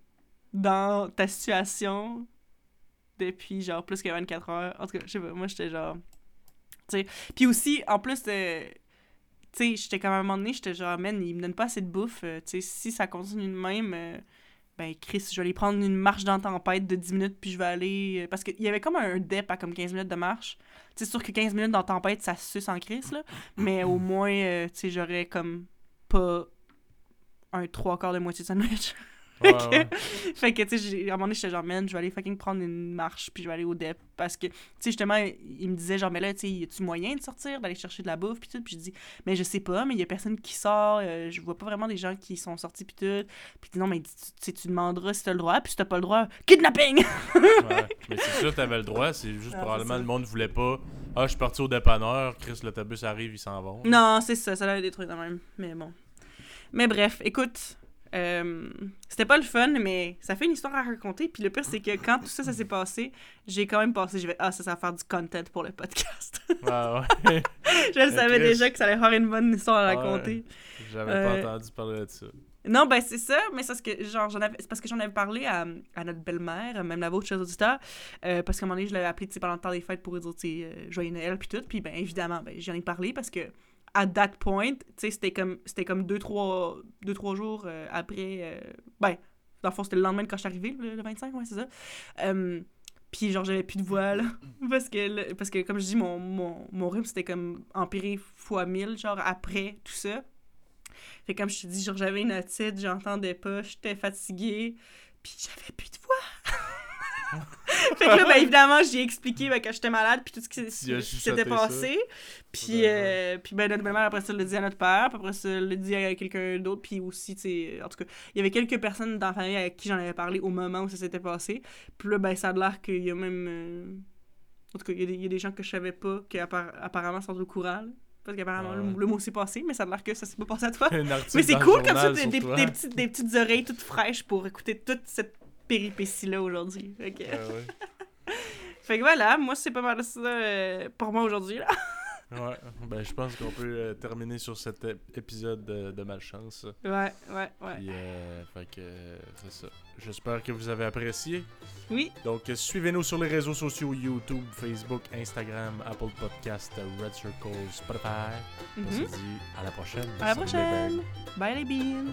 dans ta situation depuis genre plus que 24 heures. En tout cas, je sais pas, moi j'étais genre. Tu sais. Puis aussi, en plus, euh, tu sais, j'étais comme à un moment donné, j'étais genre, man, il me donne pas assez de bouffe. euh, tu sais, si ça continue de même, euh, ben Chris, je vais aller prendre une marche dans tempête de 10 minutes, puis je vais aller. euh, parce qu'il y avait comme un dep à comme 15 minutes de marche. Tu sais, sûr que 15 minutes dans tempête, ça suce en Chris, là. Mais au moins, tu sais, j'aurais comme pas un trois quarts de moitié de sandwich. <laughs> Ouais, que- ouais. <laughs> fait que, tu sais, à un moment donné, j'étais genre, man, je vais aller fucking prendre une marche, puis je vais aller au DEP. Parce que, tu sais, justement, il me disait, genre, mais là, tu sais, y a-tu moyen de sortir, d'aller chercher de la bouffe, puis tout. Puis je dis, mais je sais pas, mais il y a personne qui sort, euh, je vois pas vraiment des gens qui sont sortis, puis tout. Puis il dit, non, mais tu, tu sais, tu demanderas si t'as le droit, puis si t'as pas le droit, kidnapping! Ouais. <laughs> Mais c'est sûr t'avais le droit, c'est juste Ah, probablement le monde voulait pas. Ah, je suis parti au dépanneur, Chris, l'autobus arrive, ils s'en vont. non, c'est ça, ça a l'air des trucs de même. Mais bon. Mais bref, écoute. Euh, c'était pas le fun, mais ça fait une histoire à raconter. Puis le pire, c'est que quand tout ça, ça s'est passé, j'ai quand même passé. Je vais, ah, ça, ça va faire du content pour le podcast. <laughs> Ah ouais. <laughs> je le savais déjà que ça allait faire une bonne histoire à Ouais. raconter. J'avais Euh, pas entendu parler de ça. Non, ben c'est ça, mais c'est parce que, genre, j'en avais, c'est parce que j'en avais parlé à, à notre belle-mère, même la vôtre, chers auditeurs, euh, parce qu'à un moment donné, je l'avais appelé, tu sais, pendant le temps des fêtes pour lui dire, tu sais, euh, Joyeux Noël, puis tout, puis ben évidemment, ben j'en ai parlé parce que, à that point, c'était comme, c'était comme deux, trois, deux, trois jours euh, après, euh, ben, dans le fond, c'était le lendemain de quand je suis arrivée, le, le 25, ouais, c'est ça. Puis genre, j'avais plus de voix, là, <laughs> parce que, parce que comme je dis, mon, mon, mon rythme, c'était comme empiré fois 1000, genre, après tout ça. Fait comme je te dis, genre j'avais une otite, j'entendais pas, j'étais fatiguée, puis j'avais plus de voix. <laughs> fait que là, ben, évidemment, j'ai expliqué ben, que j'étais malade, puis tout ce qui s'était passé. Puis, euh, puis ben, notre mère, après ça, l'a dit à notre père, puis après ça, l'a dit à quelqu'un d'autre, puis aussi, tu sais, en tout cas, il y avait quelques personnes dans la famille avec qui j'en avais parlé au moment où ça s'était passé. Puis là, ben, ça a l'air qu'il y a même. euh, En tout cas, il y, a des- il y a des gens que je savais pas qui appar- apparemment sont au courant. là. Parce qu'apparemment, ouais. le, le mot s'est passé, mais ça a l'air que ça s'est pas passé à toi. <laughs> Mais c'est le cool comme ça, des, des petites, des petites oreilles toutes fraîches pour écouter toute cette péripétie-là aujourd'hui. Fait que, Ah ouais. <laughs> fait que voilà, moi c'est pas mal ça euh, pour moi aujourd'hui. là. <laughs> Ouais, ben je pense qu'on peut euh, terminer sur cet ép- épisode de, de malchance. Ouais, ouais, ouais. Puis, euh, fait que euh, c'est ça. J'espère que vous avez apprécié. Oui, Donc, suivez-nous sur les réseaux sociaux YouTube, Facebook, Instagram, Apple Podcast, Red Circle, Spotify. On mhm. se dit à la prochaine. à la prochaine. Bye les beans.